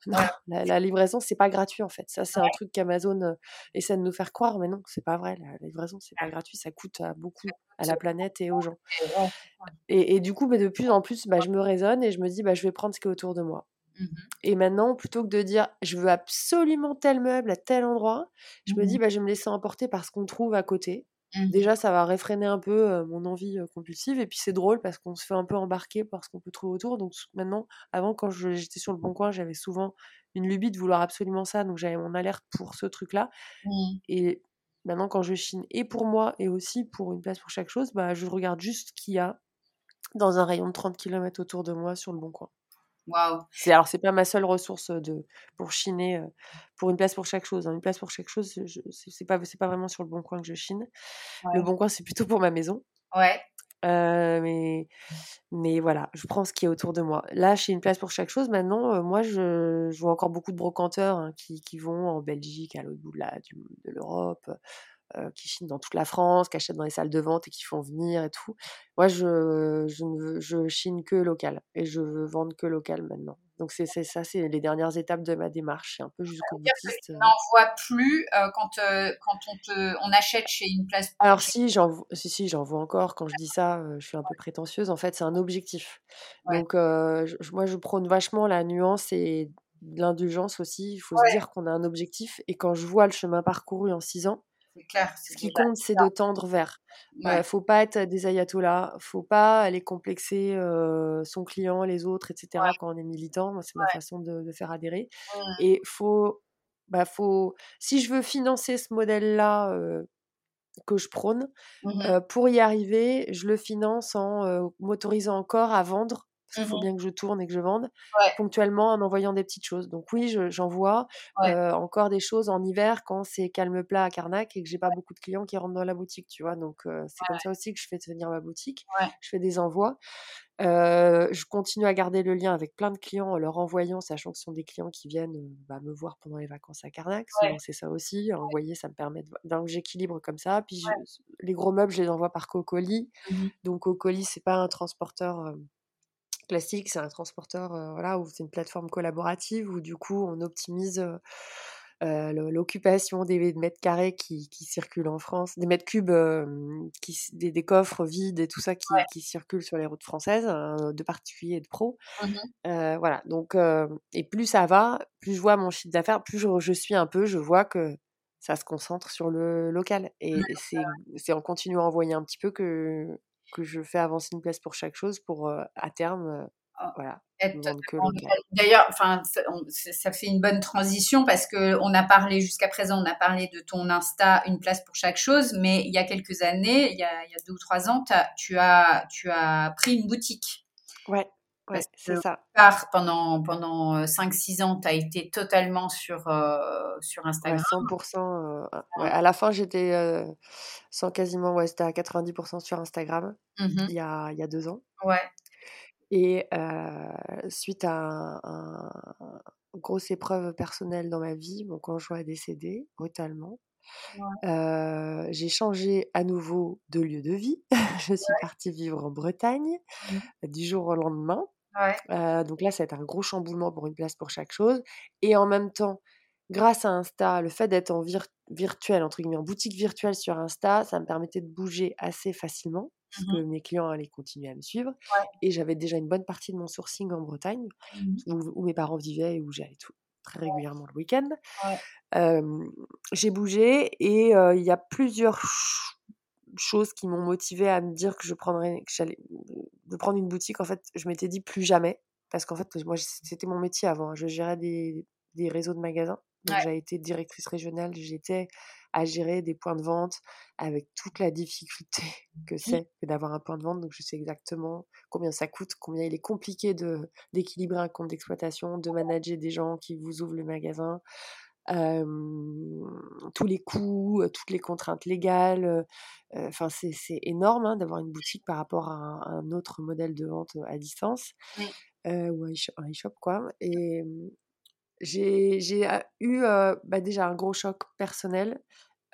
*laughs* la, livraison, c'est pas gratuit en fait. Ça, c'est un truc qu'Amazon essaie de nous faire croire, mais non, c'est pas vrai. La, livraison, c'est pas gratuit. Ça coûte beaucoup à la planète et aux gens. Et, du coup, mais de plus en plus, bah, je me raisonne et je me dis, bah, je vais prendre ce qui est autour de moi. Mmh et maintenant, plutôt que de dire je veux absolument tel meuble à tel endroit, je me dis mmh bah, je vais me laisser emporter par ce qu'on trouve à côté. Mmh Déjà, ça va réfréner un peu mon envie compulsive. Et puis, c'est drôle parce qu'on se fait un peu embarquer par ce qu'on peut trouver autour. Donc, maintenant, avant, quand j'étais sur le bon coin, j'avais souvent une lubie de vouloir absolument ça. Donc, j'avais mon alerte pour ce truc-là. Et maintenant, quand je chine et pour moi et aussi pour une place pour chaque chose, bah, je regarde juste ce qu'il y a dans un rayon de 30 km autour de moi sur le bon coin. C'est alors c'est pas ma seule ressource de pour chiner pour une place pour chaque chose. Hein. Une place pour chaque chose, c'est pas c'est pas vraiment sur le bon coin que je chine. Le bon coin c'est plutôt pour ma maison. Ouais. mais mais voilà, je prends ce qui est autour de moi. Là, j'ai une place pour chaque chose. Maintenant, moi, je, je, vois encore beaucoup de brocanteurs hein, qui, qui, vont en Belgique, à l'autre bout de l'Europe, euh, qui chinent dans toute la France, qui achètent dans les salles de vente et qui font venir et tout. Moi, je, je, ne je chine que local et je veux vendre que local maintenant. Donc c'est ça, c'est les dernières étapes de ma démarche. C'est un peu jusqu'au boutiste. Tu n'en vois plus euh, quand, euh, quand on, te, on achète chez une place. Alors si, j'en si, si, j'en vois encore. Quand je dis ça, je suis un peu prétentieuse. En fait, c'est un objectif. Donc moi, je prône vachement la nuance et l'indulgence aussi. Il faut se dire qu'on a un objectif. Et quand je vois le chemin parcouru en six ans, ce qui compte, c'est de tendre vers. Il ne faut pas être des ayatollahs, faut pas aller complexer son client, les autres, etc. Quand on est militant, c'est ma façon de, faire adhérer. Mmh. Et faut, bah, faut, si je veux financer ce modèle-là que je prône, mmh pour y arriver, je le finance en m'autorisant encore à vendre qu'il faut mmh bien que je tourne et que je vende, ponctuellement en envoyant des petites choses. Donc oui, j'envoie encore des choses en hiver quand c'est calme plat à Carnac et que j'ai pas beaucoup de clients qui rentrent dans la boutique, tu vois? Donc c'est comme ça aussi que je fais venir ma boutique. Je fais des envois. je continue à garder le lien avec plein de clients en leur envoyant, sachant que ce sont des clients qui viennent bah, me voir pendant les vacances à Carnac. c'est ça aussi. Envoyer, ça me permet de. Donc j'équilibre comme ça. Puis les gros meubles, je les envoie par Cocoli. Mmh Donc Cocoli, c'est pas un transporteur classique, c'est un transporteur, voilà, où c'est une plateforme collaborative où du coup on optimise l'occupation des mètres carrés qui, circulent en France, des mètres cubes, qui, des, coffres vides et tout ça qui, circulent sur les routes françaises, hein, de particuliers et de pros. Mmh voilà, donc, et plus ça va, plus je vois mon chiffre d'affaires, plus je, suis un peu, je vois que ça se concentre sur le local. Et c'est en continuant à envoyer un petit peu que, que je fais avancer une place pour chaque chose pour à terme ah, voilà. D'ailleurs, enfin, ça fait une bonne transition parce que on a parlé jusqu'à présent, on a parlé de ton Insta, une place pour chaque chose, mais il y a quelques années, il y a, il y a deux ou trois ans, tu as, tu as pris une boutique. Ouais. Ouais, c'est ça. pendant, pendant 5-6 ans, tu as été totalement sur, sur Instagram. 100%. à la fin, j'étais sans quasiment, ouais, c'était à 90% sur Instagram mmh il, y a, il y a deux ans. Ouais. Et suite à une grosse épreuve personnelle dans ma vie, mon conjoint est décédé brutalement. J'ai changé à nouveau de lieu de vie. *laughs* je suis partie vivre en Bretagne mmh. du jour au lendemain. donc là, ça a été un gros chamboulement pour une place pour chaque chose. Et en même temps, grâce à Insta, le fait d'être en virtuel, entre guillemets, en boutique virtuelle sur Insta, ça me permettait de bouger assez facilement parce mmh que mes clients allaient continuer à me suivre. Et j'avais déjà une bonne partie de mon sourcing en Bretagne, mmh où, mes parents vivaient et où j'allais tout, très régulièrement le week-end. j'ai bougé et il y a plusieurs choses qui m'ont motivé à me dire que je prendrais, que j'allais de prendre une boutique. En fait, je m'étais dit plus jamais, parce qu'en fait, moi, c'était mon métier avant. Hein. Je gérais des, des réseaux de magasins. Donc, j'ai été directrice régionale. J'étais à gérer des points de vente avec toute la difficulté *laughs* que c'est d'avoir un point de vente. Donc, je sais exactement combien ça coûte, combien il est compliqué de, d'équilibrer un compte d'exploitation, de manager des gens qui vous ouvrent le magasin. tous les coûts, toutes les contraintes légales. Enfin, c'est, énorme hein, d'avoir une boutique par rapport à un, autre modèle de vente à distance ou un e-shop, quoi. Et, j'ai eu bah, déjà un gros choc personnel,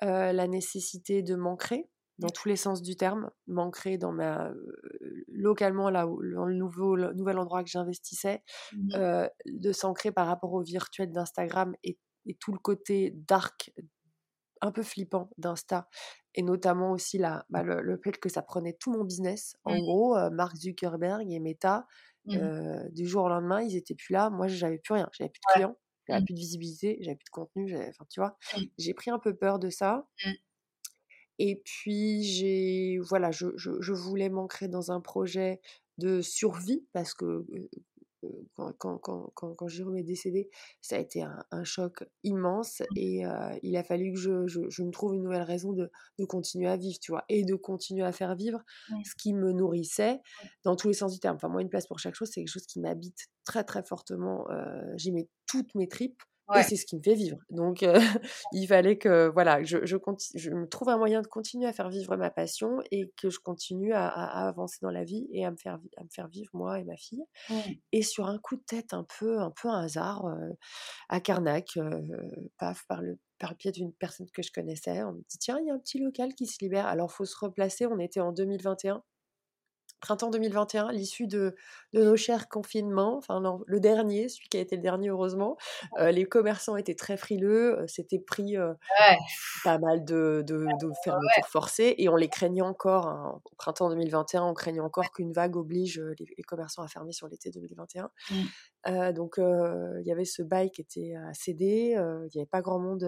la nécessité de m'ancrer dans tous les sens du terme, m'ancrer dans ma localement là où, dans le nouveau nouvel endroit que j'investissais, mmh de s'ancrer par rapport au virtuel d'Instagram et, tout le côté dark un peu flippant d'Insta et notamment aussi la, bah, le, fait que ça prenait tout mon business. En mmh. gros, Mark Zuckerberg et Meta Mmh. du jour au lendemain, ils étaient plus là. Moi, j'avais plus rien. J'avais plus de clients, j'avais mmh. plus de visibilité, j'avais plus de contenu. Enfin, tu vois, mmh. j'ai pris un peu peur de ça. Et puis, j'ai, voilà, je, je, je voulais m'ancrer dans un projet de survie parce que quand, quand, quand, quand, Jérôme est décédé, ça a été un, choc immense mmh. et il a fallu que je, je, je, me trouve une nouvelle raison de, de, continuer à vivre, tu vois, et de continuer à faire vivre ce qui me nourrissait dans tous les sens du terme. Enfin, moi, une place pour chaque chose, c'est quelque chose qui m'habite très, très fortement. J'y mets toutes mes tripes. Et c'est ce qui me fait vivre. Donc, *laughs* il fallait que voilà, je, je, je, me trouve un moyen de continuer à faire vivre ma passion et que je continue à, avancer dans la vie et à me faire, à me faire vivre moi et ma fille. Et sur un coup de tête un peu, un peu un hasard, à Carnac, paf, par le, par le pied d'une personne que je connaissais, on me dit tiens, il y a un petit local qui se libère. Alors, faut se replacer. On était en 2021 printemps 2021, l'issue de, de, nos chers confinements, enfin le dernier, celui qui a été le dernier heureusement, euh, les commerçants étaient très frileux, euh, c'était pris euh, pas mal de, de, de fermetures forcées et on les craignait encore, hein, au printemps 2021, on craignait encore qu'une vague oblige les, commerçants à fermer sur l'été 2021. Mmh. donc il y avait ce bail qui était à céder, il n'y avait pas grand monde,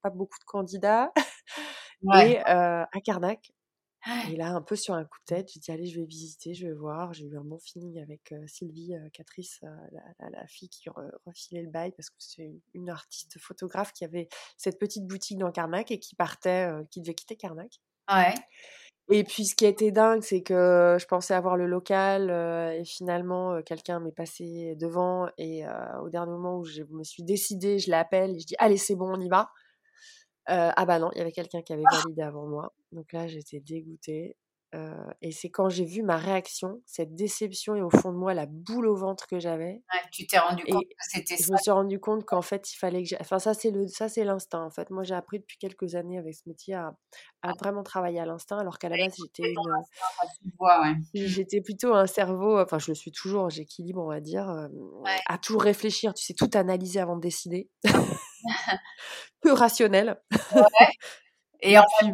pas beaucoup de candidats. *laughs* Et à Carnac, et là, un peu sur un coup de tête, j'ai dit allez, je vais visiter, je vais voir. J'ai eu un bon feeling avec Sylvie Catrice, la, fille qui refilait le bail, parce que c'est une, artiste photographe qui avait cette petite boutique dans Carnac et qui partait, qui devait quitter Carnac. Ouais. Et puis ce qui était dingue, c'est que je pensais avoir le local et finalement quelqu'un m'est passé devant et au dernier moment où je me suis décidée, je l'appelle et je dis allez c'est bon on y va. Ah bah non, il y avait quelqu'un qui avait ah! validé avant moi. Donc là j'étais dégoûtée et c'est quand j'ai vu ma réaction, cette déception et au fond de moi la boule au ventre que j'avais. tu t'es rendu compte que c'était ça? Je me suis rendu compte qu'en fait il fallait que enfin ça c'est le ça c'est l'instinct en fait. Moi j'ai appris depuis quelques années avec ce métier à, à vraiment travailler à l'instinct alors qu'à la base j'étais une j'étais plutôt un cerveau enfin je le suis toujours, j'équilibre on va dire à toujours réfléchir, tu sais tout analyser avant de décider. Peu rationnel. Et en fait,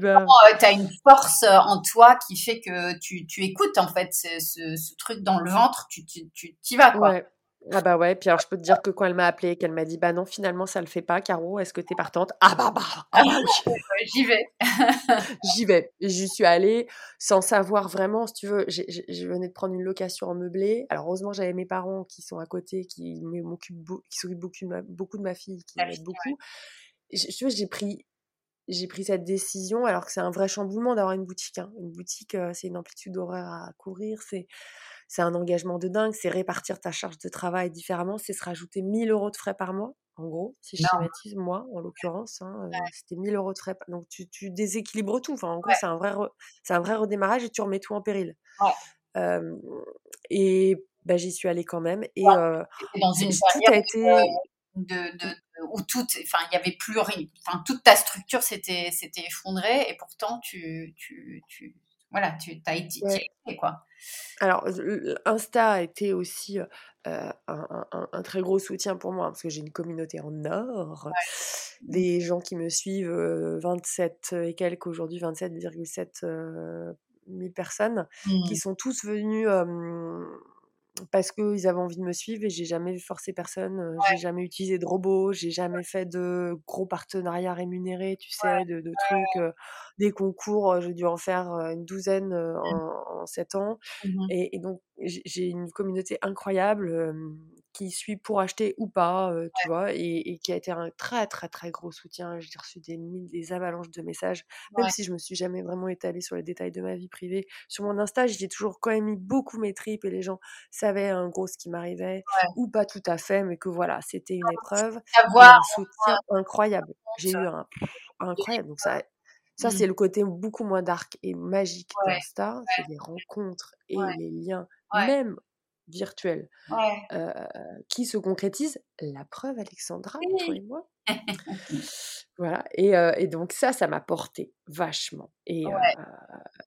tu as une force euh, en toi qui fait que tu, tu écoutes en fait ce, ce, truc dans le ventre, tu t'y tu, vas quoi. Ouais. Ah bah ouais, puis alors je peux te dire que quand elle m'a appelé, qu'elle m'a dit bah non finalement ça le fait pas, Caro, est-ce que t'es partante? Ah bah bah, ah bah *laughs* j'y vais. *laughs* j'y vais. J'y suis allée sans savoir vraiment, si tu veux, je venais de prendre une location en meublé. Alors heureusement j'avais mes parents qui sont à côté, qui m'occupent, qui s'occupent beaucoup, de ma, beaucoup de ma fille, qui m'aident beaucoup. Je, j'ai pris j'ai pris cette décision alors que c'est un vrai chamboulement d'avoir une boutique. Hein. Une boutique, c'est une amplitude d'horaire à courir, c'est c'est un engagement de dingue, c'est répartir ta charge de travail différemment, c'est se rajouter 1000 euros de frais par mois, en gros, si je schématise, moi, en l'occurrence, hein, c'était 1000 euros de frais. Donc tu, tu déséquilibres tout, enfin, en gros, c'est un, vrai c'est un vrai redémarrage et tu remets tout en péril. et bah, j'y suis allée quand même. Et dans une tout a été... de, de, où tout, enfin, il y avait plus rien, enfin, toute ta structure s'était, effondrée et pourtant tu, tu, tu voilà, tu as été, quoi. Alors, Insta a été aussi un, un, très gros soutien pour moi parce que j'ai une communauté en or. Des gens qui me suivent, 27 et quelques aujourd'hui, 27,7 000 personnes, qui mmh. sont tous venus parce qu'ils avaient envie de me suivre et j'ai jamais forcé personne. J'ai jamais utilisé de robots, j'ai jamais fait de gros partenariats rémunérés, tu sais, de, de trucs, des concours. J'ai dû en faire une douzaine mmh. en, en, sept ans. Mmh et, et, donc, j'ai une communauté incroyable qui suit pour acheter ou pas, tu vois, et, qui a été un très très très gros soutien. J'ai reçu des, des avalanches de messages, même si je me suis jamais vraiment étalée sur les détails de ma vie privée. Sur mon Insta, j'ai toujours quand même mis beaucoup mes tripes et les gens savaient en gros ce qui m'arrivait, ou pas tout à fait, mais que voilà, c'était une épreuve. un soutien incroyable. J'ai eu un incroyable. Donc ça, ça, c'est mmh. le côté beaucoup moins dark et magique d'Insta. C'est les rencontres et les liens, même virtuels, qui se concrétisent. La preuve, Alexandra, toi et moi. *laughs* voilà. Et, et, donc ça, ça m'a porté vachement. Et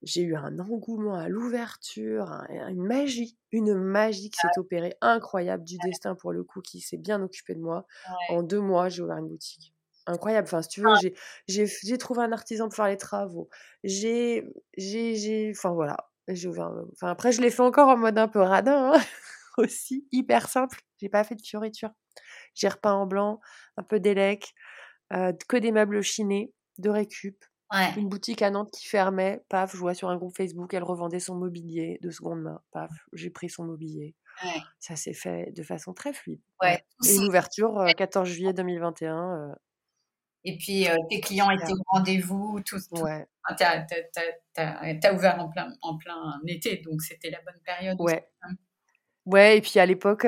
j'ai eu un engouement à l'ouverture, une magie, une magie qui s'est opérée incroyable du destin pour le coup, qui s'est bien occupé de moi. En deux mois, j'ai ouvert une boutique incroyable. Enfin, si tu veux, j'ai trouvé un artisan pour faire les travaux. J'ai, j'ai, enfin voilà. Enfin, après, je l'ai fait encore en mode un peu radin hein, *laughs* aussi, hyper simple. J'ai pas fait de fioriture. J'ai repeint en blanc, un peu d'élec, euh, que des meubles chinés, de récup. Une boutique à Nantes qui fermait, paf, je vois sur un groupe Facebook, elle revendait son mobilier de seconde main, paf, j'ai pris son mobilier. Ça s'est fait de façon très fluide. Ouais. Et l'ouverture, 14 juillet 2021, et puis tes clients étaient au rendez-vous, tout. tout. Ouais. Tu as, ouvert en plein, en plein été, donc c'était la bonne période. Ouais. Ouais, et puis à l'époque,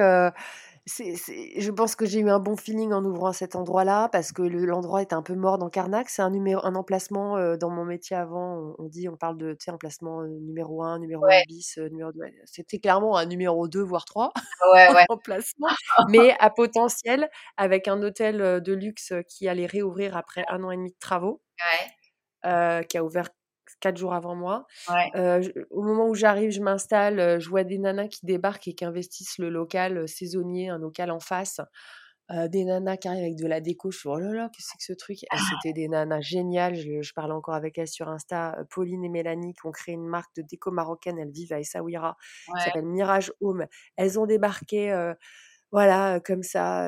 je pense que j'ai eu un bon feeling en ouvrant cet endroit-là parce que l'endroit était un peu mort dans Carnac. C'est un, numéro, un emplacement dans mon métier avant. On, dit, on parle de emplacement numéro 1, numéro 1 bis, numéro 2. C'était clairement un numéro 2, voire 3 *laughs* ouais, ouais. *laughs* emplacement, mais à potentiel avec un hôtel de luxe qui allait réouvrir après un an et demi de travaux. Euh, qui a ouvert quatre jours avant moi. au moment où j'arrive, je m'installe, je vois des nanas qui débarquent et qui investissent le local saisonnier, un local en face. des nanas qui arrivent avec de la déco. Je suis oh là là, qu'est-ce que c'est que ce truc? Ah. C'était des nanas géniales. Je, je, parlais encore avec elles sur Insta. Pauline et Mélanie qui ont créé une marque de déco marocaine. Elles vivent à Essaouira. Ça s'appelle Mirage Home. Elles ont débarqué. voilà, comme ça,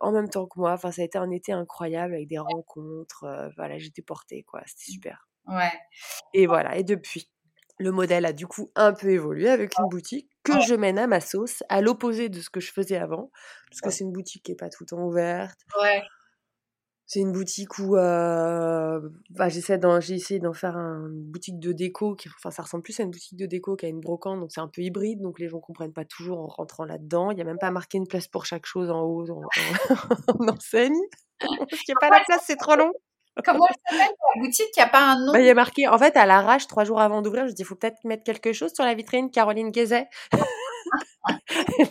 en même temps que moi. Enfin, ça a été un été incroyable avec des rencontres. voilà, j'étais portée, quoi. C'était mmh. super. Ouais. Et voilà, et depuis, le modèle a du coup un peu évolué avec une boutique que je mène à ma sauce, à l'opposé de ce que je faisais avant, parce que c'est une boutique qui n'est pas tout le temps ouverte. Ouais. C'est une boutique où euh, bah, j'essaie d'en, j'ai essayé d'en faire une boutique de déco. Qui, enfin, ça ressemble plus à une boutique de déco qu'à une brocante, donc c'est un peu hybride. Donc les gens comprennent pas toujours en rentrant là-dedans. Il y a même pas marqué une place pour chaque chose en haut en, *laughs* enseigne. *laughs* Parce qu'il n'y a pas la place, c'est trop long. Comment elle s'appelle la boutique Il n'y a pas un nom bah, Il y a marqué, en fait, à l'arrache, trois jours avant d'ouvrir, je dis, il faut peut-être mettre quelque chose sur la vitrine, Caroline Guézet. *laughs*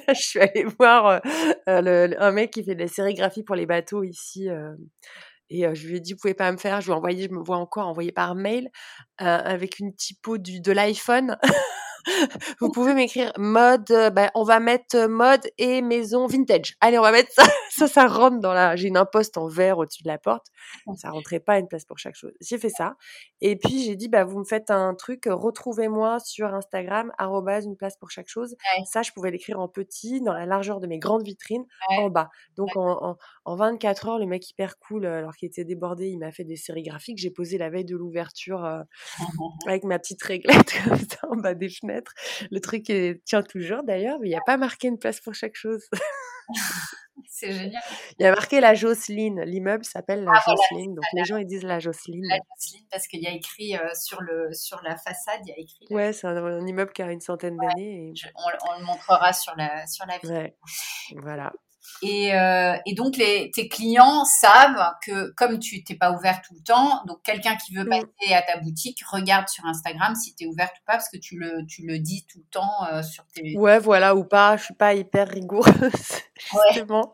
je suis allée voir euh, un mec qui fait de la sérigraphie pour les bateaux ici. Euh, et je lui ai dit, vous pouvez pas me faire. Je lui ai envoyé, je me vois encore envoyé par mail avec une typo du, de l'iPhone. *laughs* vous pouvez m'écrire mode, ben, on va mettre mode et maison vintage. Allez, on va mettre ça. *laughs* ça, ça rentre dans la. J'ai une imposte en verre au-dessus de la porte. Ça rentrait pas une place pour chaque chose. J'ai fait ça. Et puis j'ai dit, bah, vous me faites un truc, retrouvez-moi sur Instagram, arrobase une place pour chaque chose. Ça, je pouvais l'écrire en petit, dans la largeur de mes grandes vitrines, en bas. Donc en, en, 24 heures, le mec hyper cool, alors qu'il était débordé, il m'a fait des sérigraphies que j'ai posées la veille de l'ouverture *laughs* avec ma petite réglette *laughs* comme ça en bas des fenêtres. Le truc est, tient toujours d'ailleurs, mais il n'y a pas marqué une place pour chaque chose. *laughs* C'est génial. *laughs* Il y a marqué la Jocelyne. L'immeuble s'appelle la ah, Jocelyne. donc les gens ils disent la Jocelyne. La Jocelyne parce qu'il y a écrit euh, sur, le, sur la façade, il y a écrit. Ouais, c'est un, immeuble qui a une centaine d'années. On, le montrera sur la, sur la Ouais. Voilà. Et, euh, et, donc, les, tes clients savent que comme tu t'es pas ouvert tout le temps, donc quelqu'un qui veut mm. passer à ta boutique regarde sur Instagram si tu es ouverte ou pas, parce que tu le, tu le dis tout le temps euh, sur tes... Ouais, voilà, ou pas. Je suis pas hyper rigoureuse, *laughs* justement.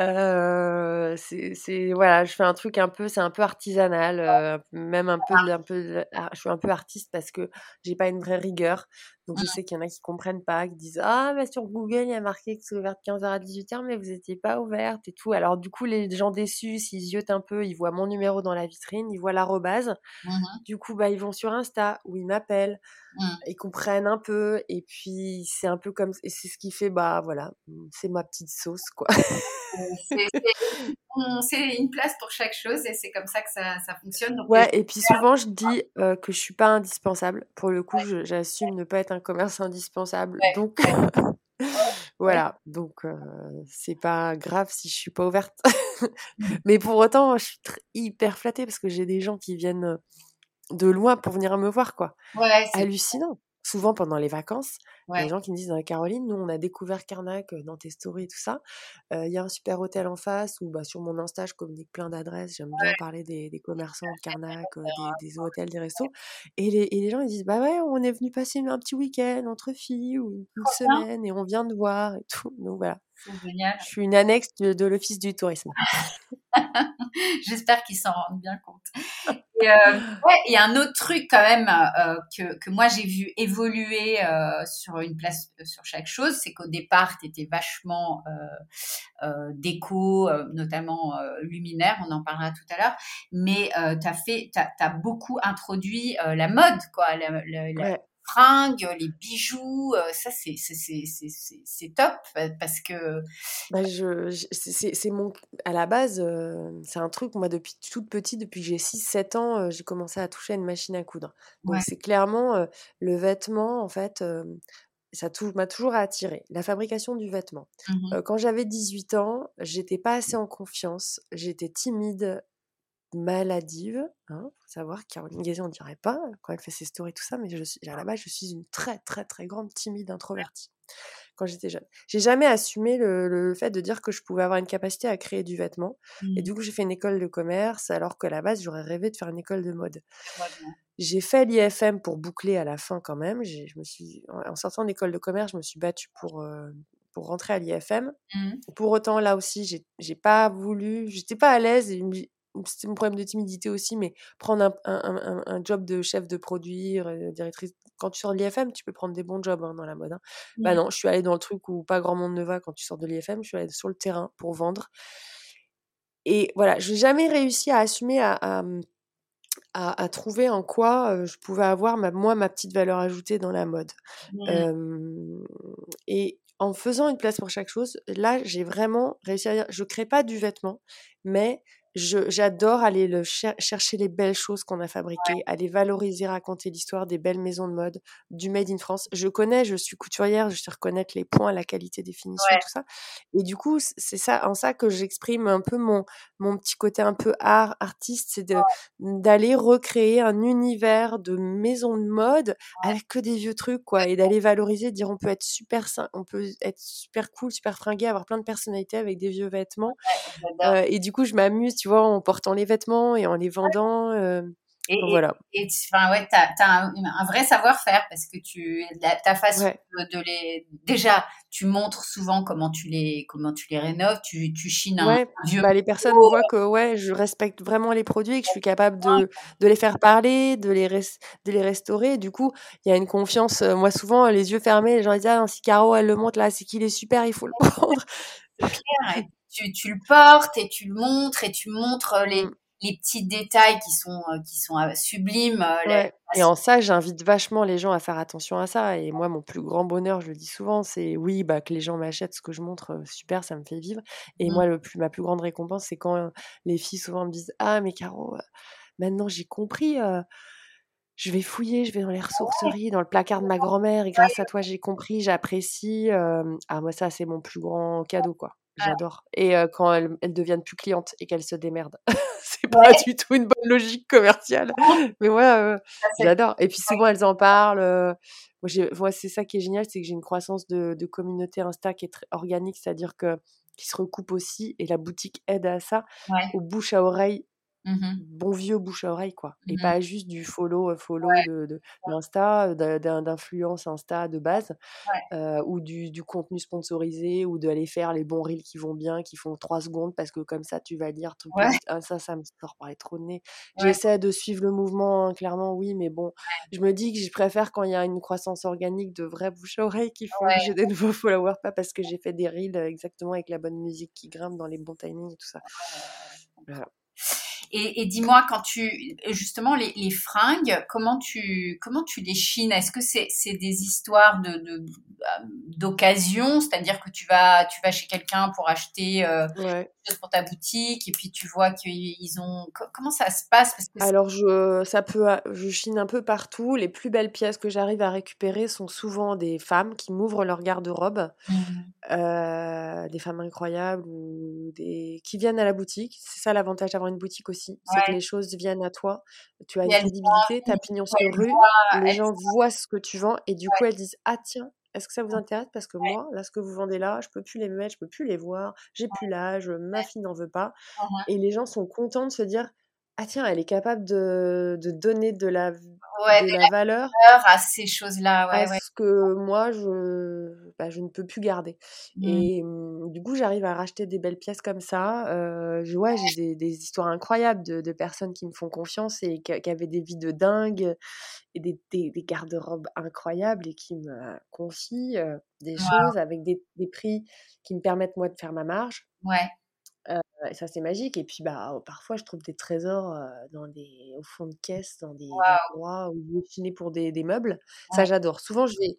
Euh, c'est, voilà, je fais un truc un peu, c'est un peu artisanal, même un peu, un peu, je suis un peu artiste parce que j'ai pas une vraie rigueur. Donc je mmh. sais qu'il y en a qui comprennent pas, qui disent ah mais sur Google il y a marqué que c'est ouvert de 15h à 18h mais vous n'étiez pas ouverte et tout. Alors du coup les gens déçus s'ils ziotent un peu, ils voient mon numéro dans la vitrine, ils voient l'arrobase. Mmh du coup bah ils vont sur Insta ou ils m'appellent, mmh. ils comprennent un peu et puis c'est un peu comme et c'est ce qui fait bah voilà c'est ma petite sauce quoi. c'est une place pour chaque chose et c'est comme ça que ça, ça fonctionne. ouais, et puis souvent je dis euh, que je suis pas indispensable. Pour le coup, j'assume ne pas être un commerce indispensable. Donc *laughs* voilà, donc euh, c'est pas grave si je suis pas ouverte. Mmh. Mais pour autant, je suis hyper flattée parce que j'ai des gens qui viennent de loin pour venir me voir, quoi. Ouais, hallucinant souvent pendant les vacances, il y a des gens qui me disent Caroline, nous on a découvert Carnac dans tes stories et tout ça. Il y a un super hôtel en face ou bah, sur mon Insta je communique plein d'adresses. J'aime bien parler des, commerçants de Carnac, des, hôtels, des restos. Et les, et les, gens ils disent bah ouais, on est venu passer un petit week-end entre filles ou une, semaine et on vient de voir et tout. Donc voilà. Génial. Je suis une annexe de, l'Office du tourisme. *laughs* J'espère qu'ils s'en rendent bien compte. Et, euh, y a un autre truc quand même euh, que, que, moi j'ai vu évoluer euh, sur une place sur chaque chose, c'est qu'au départ tu étais vachement déco, notamment luminaire, on en parlera tout à l'heure, mais tu as fait, t'as as beaucoup introduit la mode, quoi, la, fringues, les bijoux, euh, ça c'est c'est top parce que bah je, c'est mon à la base euh, c'est un truc moi depuis toute petite depuis que j'ai 6 7 ans euh, j'ai commencé à toucher à une machine à coudre. Donc c'est clairement le vêtement en fait ça m'a toujours attiré, la fabrication du vêtement. Mmh quand j'avais 18 ans, j'étais pas assez en confiance, j'étais timide, maladive. Hein, faut savoir, Caroline Gazet, on dirait pas quand elle fait ses stories, tout ça, mais je suis, à la base, je suis une très, très, très grande timide introvertie quand j'étais jeune. J'ai jamais assumé le, fait de dire que je pouvais avoir une capacité à créer du vêtement. Et mmh. du coup, j'ai fait une école de commerce, alors qu'à la base, j'aurais rêvé de faire une école de mode. J'ai fait l'IFM pour boucler à la fin quand même. Je me suis, en sortant de l'école de commerce, je me suis battue pour, euh, pour rentrer à l'IFM. Mmh. Pour autant, là aussi, j'ai pas voulu, j'étais pas à l'aise c'était mon problème de timidité aussi, mais prendre un, un, un, job de chef de produit, euh, directrice. Quand tu sors de l'IFM, tu peux prendre des bons jobs hein, dans la mode. Hein. Bah non, je suis allée dans le truc où pas grand monde ne va quand tu sors de l'IFM. Je suis allée sur le terrain pour vendre. Et voilà, je n'ai jamais réussi à assumer, à, à, à, trouver en quoi euh, je pouvais avoir, ma, moi, ma petite valeur ajoutée dans la mode. et en faisant une place pour chaque chose, là, j'ai vraiment réussi à dire, je crée pas du vêtement, mais j'adore aller le chercher les belles choses qu'on a fabriquées, aller valoriser, raconter l'histoire des belles maisons de mode, du Made in France. Je connais, je suis couturière, je sais reconnaître les points, la qualité des finitions, tout ça. Et du coup, c'est ça, en ça que j'exprime un peu mon, mon petit côté un peu art, artiste, c'est de, d'aller recréer un univers de maisons de mode avec que des vieux trucs, quoi, et d'aller valoriser, dire on peut être super, on peut être super cool, super fringué, avoir plein de personnalités avec des vieux vêtements. Euh, et du coup, je m'amuse tu vois, en portant les vêtements et en les vendant. Euh, et, voilà. Et enfin ouais, t'as as un, vrai savoir-faire parce que tu ta façon de, les déjà tu montres souvent comment tu les comment tu les rénoves, tu tu chines un, vieux. Bah, les personnes voient que ouais, je respecte vraiment les produits et que je suis capable de, de les faire parler, de les de les restaurer. Du coup, il y a une confiance. Euh, moi, souvent, les yeux fermés, les gens disent ah si Caro elle le montre là, c'est qu'il est super, il faut le *laughs* prendre. Clair, tu, tu, le portes et tu le montres et tu montres euh, les, mmh. les petits détails qui sont, euh, qui sont euh, sublimes. Et en ça, j'invite vachement les gens à faire attention à ça. Et moi, mon plus grand bonheur, je le dis souvent, c'est oui, bah, que les gens m'achètent ce que je montre, super, ça me fait vivre. Et mmh. moi, le plus, ma plus grande récompense, c'est quand les filles souvent me disent Ah, mais Caro, maintenant j'ai compris je vais fouiller, je vais dans les ressourceries, dans le placard de ma grand-mère, et grâce à toi, j'ai compris, j'apprécie. ah, moi, ça, c'est mon plus grand cadeau, quoi. J'adore. Et quand elles, deviennent plus clientes et qu'elles se démerdent. *laughs* c'est pas du tout une bonne logique commerciale. Mais ouais, j'adore. Et puis souvent, elles en parlent. moi, c'est ça qui est génial, c'est que j'ai une croissance de, communauté Insta qui est très organique, c'est-à-dire que qui se recoupe aussi et la boutique aide à ça, au bouche à oreille Mmh bon vieux bouche à oreille, quoi. Et mmh pas juste du follow, follow de, de, d'Insta, d'influence Insta de base, ou du, du, contenu sponsorisé, ou d'aller faire les bons reels qui vont bien, qui font 3 secondes, parce que comme ça, tu vas dire, tout ah, ça, ça me sort par les trop de nez. J'essaie de suivre le mouvement, hein, clairement, oui, mais bon, je me dis que je préfère quand il y a une croissance organique de vrais bouche à oreille qui font que j'ai des *laughs* nouveaux followers, pas parce que j'ai fait des reels exactement avec la bonne musique qui grimpe dans les bons timings et tout ça. Voilà. Et, dis-moi, quand tu justement les, fringues, comment tu comment tu les chines? Est-ce que c'est des histoires de d'occasion, c'est-à-dire que tu vas tu vas chez quelqu'un pour acheter euh, pour ta boutique et puis tu vois qu'ils ont comment ça se passe? Parce que Alors je ça peut je chine un peu partout. Les plus belles pièces que j'arrive à récupérer sont souvent des femmes qui m'ouvrent leur garde-robe, mmh. euh, des femmes incroyables ou des qui viennent à la boutique. C'est ça l'avantage d'avoir une boutique aussi c'est que les choses viennent à toi. Tu as une crédibilité, tu as pignon sur rue, les gens voient ce que tu vends et du coup elles disent ah tiens est-ce que ça vous intéresse? Parce que moi, là, ce que vous vendez là, je peux plus les mettre, je peux plus les voir, j'ai plus l'âge, ma fille n'en veut pas. Et les gens sont contents de se dire ah tiens, elle est capable de, de donner de la, de la, valeur à ces choses-là. Ouais, à ce que moi, je, bah, je ne peux plus garder. Mmh. Et mmh, du coup, j'arrive à racheter des belles pièces comme ça. Euh, je, ouais, j'ai des, des, histoires incroyables de, de, personnes qui me font confiance et qui, avaient des vies de dingue et des, des, des garde-robes incroyables et qui me confient euh, des choses avec des, des prix qui me permettent, moi, de faire ma marge. Ouais et ça, c'est magique. Et puis, bah, oh, parfois, je trouve des trésors dans des, au fond de caisse, dans des endroits où destinés pour des, des meubles. Ça, j'adore. Souvent, je vais,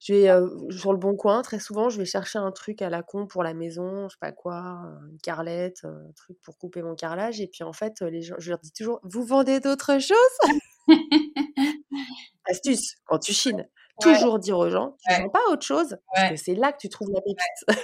je vais sur le bon coin, très souvent, je vais chercher un truc à la con pour la maison, je sais pas quoi, une carlette, un truc pour couper mon carrelage. Et puis, en fait, les gens, je leur dis toujours, vous vendez d'autres choses *laughs* Astuce, quand tu chines toujours dire aux gens, tu ne vends pas autre chose, parce que c'est là que tu trouves la pépite.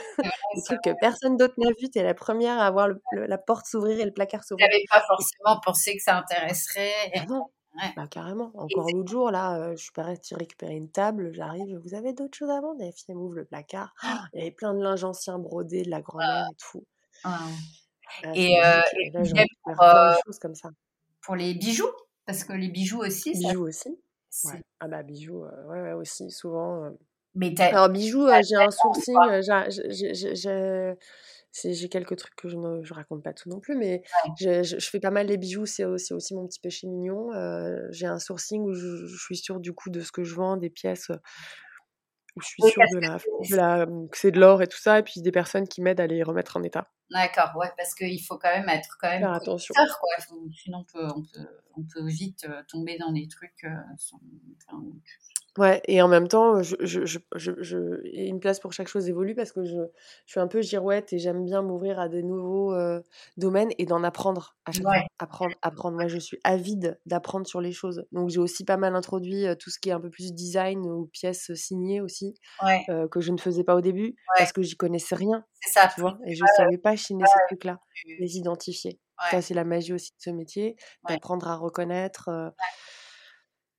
le truc que personne d'autre n'a vu, tu es la première à voir la porte s'ouvrir et le placard s'ouvrir. Tu n'avais pas forcément pensé que ça intéresserait. Ah non. Bah, carrément. Encore l'autre jour, là, euh, je suis partie récupérer une table, j'arrive, vous avez d'autres choses à vendre? Et la fille m'ouvre le placard. *gasps* il y avait plein de linge ancien brodé, de la grand-mère et tout. et, euh, pour, euh, choses comme ça. pour les bijoux, parce que les bijoux aussi. Bijoux aussi. Ah bah bijoux, ouais, ouais, aussi souvent. Mais Alors bijoux, j'ai un sourcing, j'ai quelques trucs que je ne je raconte pas tout non plus, mais je, je, fais pas mal les bijoux, c'est aussi, aussi mon petit péché mignon. j'ai un sourcing où je, je, suis sûre du coup de ce que je vends, des pièces où je suis sûre de la, de la, que c'est de l'or et tout ça, et puis des personnes qui m'aident à les remettre en état. D'accord, ouais, parce qu'il faut quand même être quand même Faire attention. Sinon, on peut, on, peut, on peut, vite tomber dans des trucs. Euh, Ouais, et en même temps, je, je, je, je, une place pour chaque chose évolue parce que je, je suis un peu girouette et j'aime bien m'ouvrir à des nouveaux domaines et d'en apprendre à chaque fois. Apprendre, apprendre. Moi, je suis avide d'apprendre sur les choses. Donc, j'ai aussi pas mal introduit tout ce qui est un peu plus design ou pièces signées aussi, que je ne faisais pas au début parce que j'y connaissais rien. C'est ça, tu vois, et je ne savais pas chiner ces trucs-là, les identifier. Ça, c'est la magie aussi de ce métier, d'apprendre à reconnaître.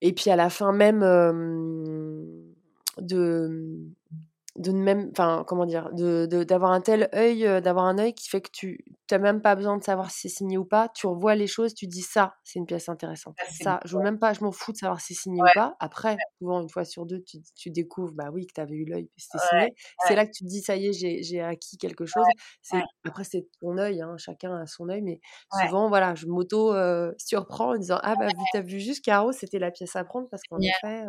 Et puis à la fin même de de même enfin comment dire de d'avoir un tel œil d'avoir un œil qui fait que tu n'as même pas besoin de savoir si c'est signé ou pas. Tu revois les choses tu dis ça c'est une pièce intéressante. Ça, je veux même pas je m'en fous de savoir si c'est signé ou pas. Après souvent une fois sur deux tu, tu découvres bah oui que tu avais eu l'œil c'était signé. C'est là que tu te dis ça y est j'ai acquis quelque chose. C'est après c'est ton œil hein, chacun a son œil mais souvent voilà je m'auto surprends en disant ah bah tu as vu juste Caro c'était la pièce à prendre parce qu'en effet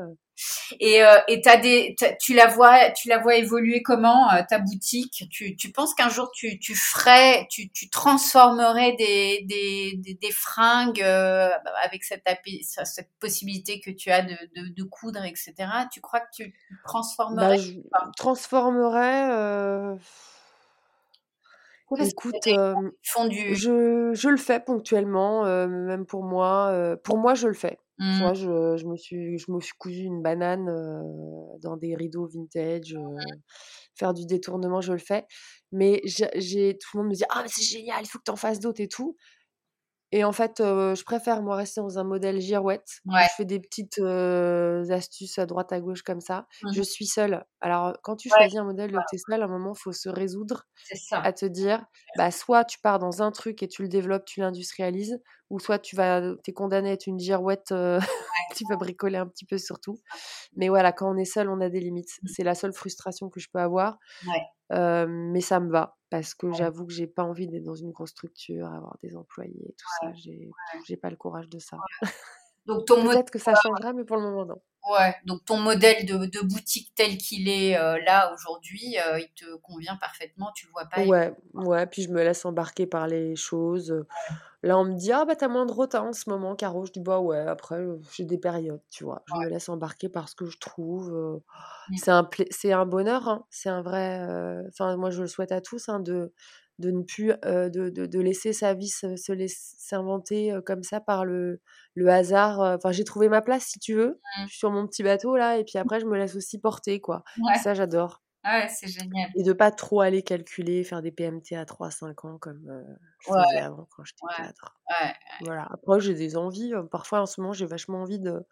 et, euh, et as des, tu la vois, tu la vois évoluer comment euh, ta boutique? Tu, tu penses qu'un jour tu, tu ferais, tu, tu transformerais des, des, des, fringues euh, avec cette, cette possibilité que tu as de, de, de coudre, etc. Tu crois que tu transformerais bah, Je transformerais. Euh... Écoute, du... je, je le fais ponctuellement, même pour moi. pour moi, je le fais. Moi, mmh. je, je, me suis, je me suis cousu une banane dans des rideaux vintage. Mmh. faire du détournement, je le fais. Mais j'ai, tout le monde me dit Ah, c'est génial, il faut que tu en fasses d'autres et tout. Et en fait, je préfère moi rester dans un modèle girouette. Je fais des petites astuces à droite à gauche comme ça. Mmh. Je suis seule. Alors, quand tu choisis un modèle de tes seule, à un moment, il faut se résoudre à te dire, bah, soit tu pars dans un truc et tu le développes, tu l'industrialises, ou soit tu vas, es condamné à être une girouette, *laughs* tu vas bricoler un petit peu sur tout. Mais voilà, quand on est seul, on a des limites. Mmh. C'est la seule frustration que je peux avoir. mais ça me va parce que j'avoue que j'ai pas envie d'être dans une grosse structure, avoir des employés, tout ça. J'ai, j'ai pas le courage de ça. *laughs* Donc ton Peut-être que ça changera, mais pour le moment non. Ouais, donc ton modèle de, de boutique tel qu'il est euh, là aujourd'hui, euh, il te convient parfaitement, tu le vois pas. Ouais, ouais, puis je me laisse embarquer par les choses. Là, on me dit, ah bah t'as moins de retard en ce moment, Caro. Je dis, bah ouais, après, euh, j'ai des périodes, tu vois. Je me laisse embarquer par ce que je trouve. Mmh. C'est un, c'est un bonheur, hein. c'est un vrai. Enfin, moi, je le souhaite à tous, hein, de, de ne plus de, de, de, laisser sa vie se, s'inventer comme ça par le, le hasard enfin j'ai trouvé ma place si tu veux mmh. sur mon petit bateau là et puis après je me laisse aussi porter quoi. Ça j'adore. Ah ouais c'est génial. Et de pas trop aller calculer faire des PMT à 3 5 ans comme je faisais avant quand j'étais cadre voilà. Après j'ai des envies parfois en ce moment j'ai vachement envie de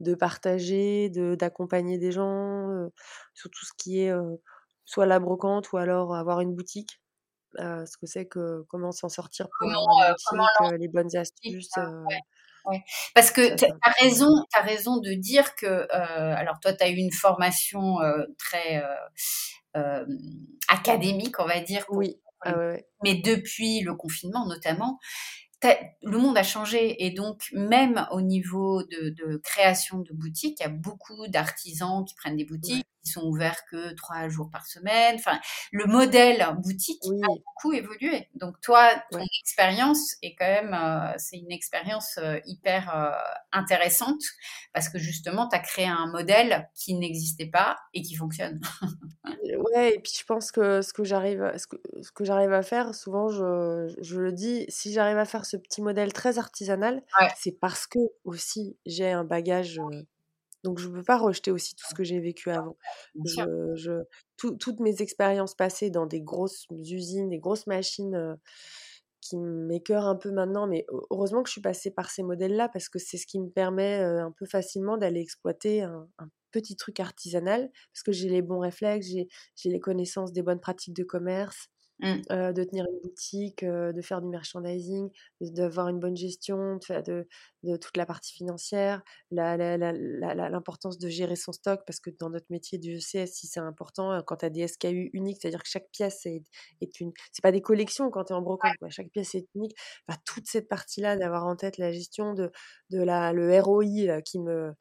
de partager de d'accompagner des gens sur tout ce qui est soit la brocante ou alors avoir une boutique. Ce que c'est que comment s'en sortir pour comment, les bonnes astuces. Parce que tu as raison, as raison de dire que, alors toi, tu as eu une formation très académique, on va dire. oui. Ah mais depuis le confinement notamment, le monde a changé et donc même au niveau de, création de boutiques, il y a beaucoup d'artisans qui prennent des boutiques, qui sont ouverts que trois jours par semaine. Enfin, le modèle boutique a beaucoup évolué. Donc toi, ton expérience est quand même, euh, c'est une expérience euh, hyper euh, intéressante parce que justement, tu as créé un modèle qui n'existait pas et qui fonctionne. ouais, et puis je pense que ce que j'arrive, ce que, ce que j'arrive à faire, souvent je, je le dis, si j'arrive à faire ce petit modèle très artisanal, c'est parce que aussi j'ai un bagage donc je ne peux pas rejeter aussi tout ce que j'ai vécu avant. Je, toutes mes expériences passées dans des grosses usines, des grosses machines qui m'écœurent un peu maintenant, mais heureusement que je suis passée par ces modèles-là parce que c'est ce qui me permet un peu facilement d'aller exploiter un, petit truc artisanal parce que j'ai les bons réflexes, j'ai les connaissances des bonnes pratiques de commerce, Mmh. de tenir une boutique, de faire du merchandising, d'avoir une bonne gestion, de, de, toute la partie financière, l'importance de gérer son stock, parce que dans notre métier du si c'est important quand tu as des SKU uniques, c'est-à-dire que chaque pièce est, est une. C'est pas des collections quand tu es en brocante, chaque pièce est unique. toute cette partie-là, d'avoir en tête la gestion de, de la, le ROI qui me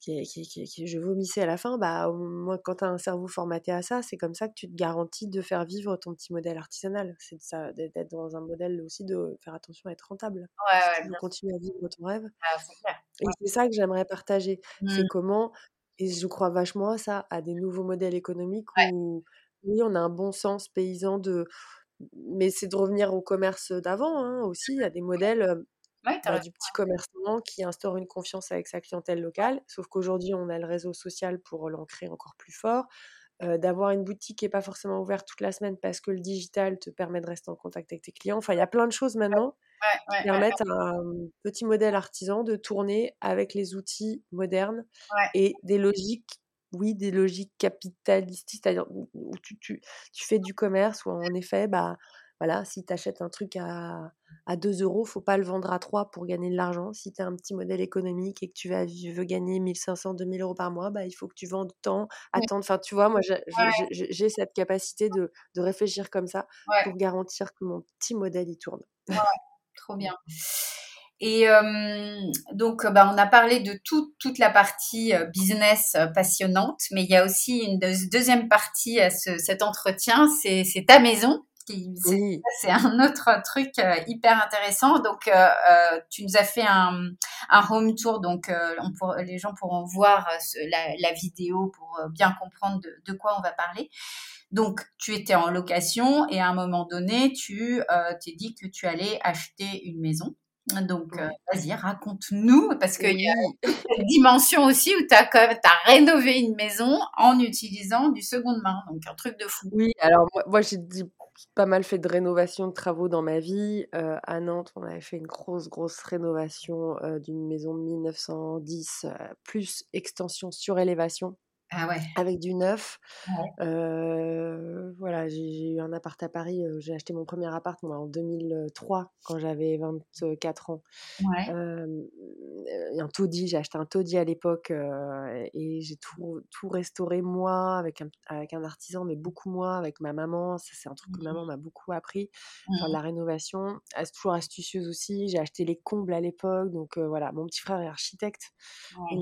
qui, qui, je vomissais à la fin, bah, moi, quand tu as un cerveau formaté à ça, c'est comme ça que tu te garantis de faire vivre ton petit modèle artisanal. C'est d'être dans un modèle aussi de faire attention à être rentable. Ouais, tu continuer à vivre ton rêve. Ah, et c'est ça que j'aimerais partager. C'est mmh. comment et je crois vachement à ça, à des nouveaux modèles économiques où, oui, on a un bon sens paysan de. Mais c'est de revenir au commerce d'avant hein, aussi. Il y a des modèles bah, du petit commerçant qui instaure une confiance avec sa clientèle locale. Sauf qu'aujourd'hui, on a le réseau social pour l'ancrer encore plus fort. D'avoir une boutique qui n'est pas forcément ouverte toute la semaine parce que le digital te permet de rester en contact avec tes clients. Enfin, il y a plein de choses maintenant qui permettent à un petit modèle artisan de tourner avec les outils modernes et des logiques oui, des logiques capitalistes, c'est-à-dire où tu, tu, tu, fais du commerce, où en effet, bah, voilà, si tu achètes un truc à, à 2 euros, faut pas le vendre à 3 pour gagner de l'argent. Si tu as un petit modèle économique et que tu vas, veux gagner 1500, 2000 euros par mois, bah, il faut que tu vendes tant, attendre. Enfin, tu vois, moi, j'ai cette capacité de, de, réfléchir comme ça pour garantir que mon petit modèle, il tourne. trop bien. Et donc, bah, on a parlé de toute la partie business passionnante, mais il y a aussi une deuxième partie à cet entretien, c'est ta maison. C'est un autre truc euh, hyper intéressant. Donc, euh, euh, tu nous as fait un, home tour. Donc, les gens pourront voir la, vidéo pour bien comprendre de, quoi on va parler. Donc, tu étais en location et à un moment donné, tu t'es dit que tu allais acheter une maison. Donc, vas-y, raconte-nous, parce qu'il y a *laughs* une dimension aussi où tu as, as, rénové une maison en utilisant du seconde main. Donc, un truc de fou. Oui, alors moi, moi j'ai pas mal fait de rénovation de travaux dans ma vie. à Nantes, on avait fait une grosse, grosse rénovation d'une maison de 1910, plus extension sur élévation. Ah ouais. Avec du neuf. voilà, j'ai eu un appart à Paris. j'ai acheté mon premier appart en 2003 quand j'avais 24 ans. Ouais. un taudis, j'ai acheté un taudis à l'époque et j'ai tout, tout restauré moi avec un, avec un artisan, mais beaucoup moi avec ma maman. C'est un truc que maman m'a beaucoup appris. De la rénovation. Elle est toujours astucieuse aussi. J'ai acheté les combles à l'époque. Donc voilà, mon petit frère est architecte.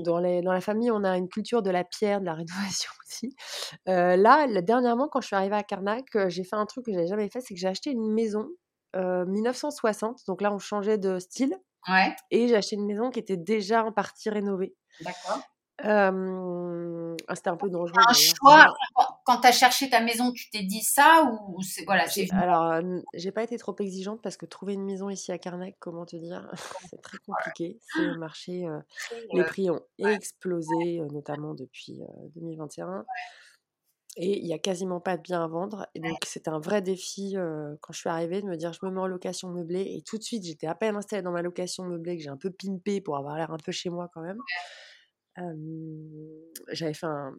dans, les, dans la famille, on a une culture de la pierre, de la rénovation *laughs* aussi. là, dernièrement, quand je suis arrivée à Carnac, j'ai fait un truc que j'avais jamais fait, c'est que j'ai acheté une maison 1960. Donc là, on changeait de style. Ouais. Et j'ai acheté une maison qui était déjà en partie rénovée. D'accord. Ah, c'était un peu dangereux. Un choix. Quand tu as cherché ta maison, tu t'es dit ça ou c'est voilà. Alors, j'ai pas été trop exigeante parce que trouver une maison ici à Carnac, comment te dire, *laughs* c'est très compliqué. C'est le marché. les prix ont explosé, notamment depuis 2021. Et il y a quasiment pas de biens à vendre. Et donc, c'était un vrai défi quand je suis arrivée de me dire je me mets en location meublée. Et tout de suite, j'étais à peine installée dans ma location meublée que j'ai un peu pimpé pour avoir l'air un peu chez moi quand même j'avais fait un,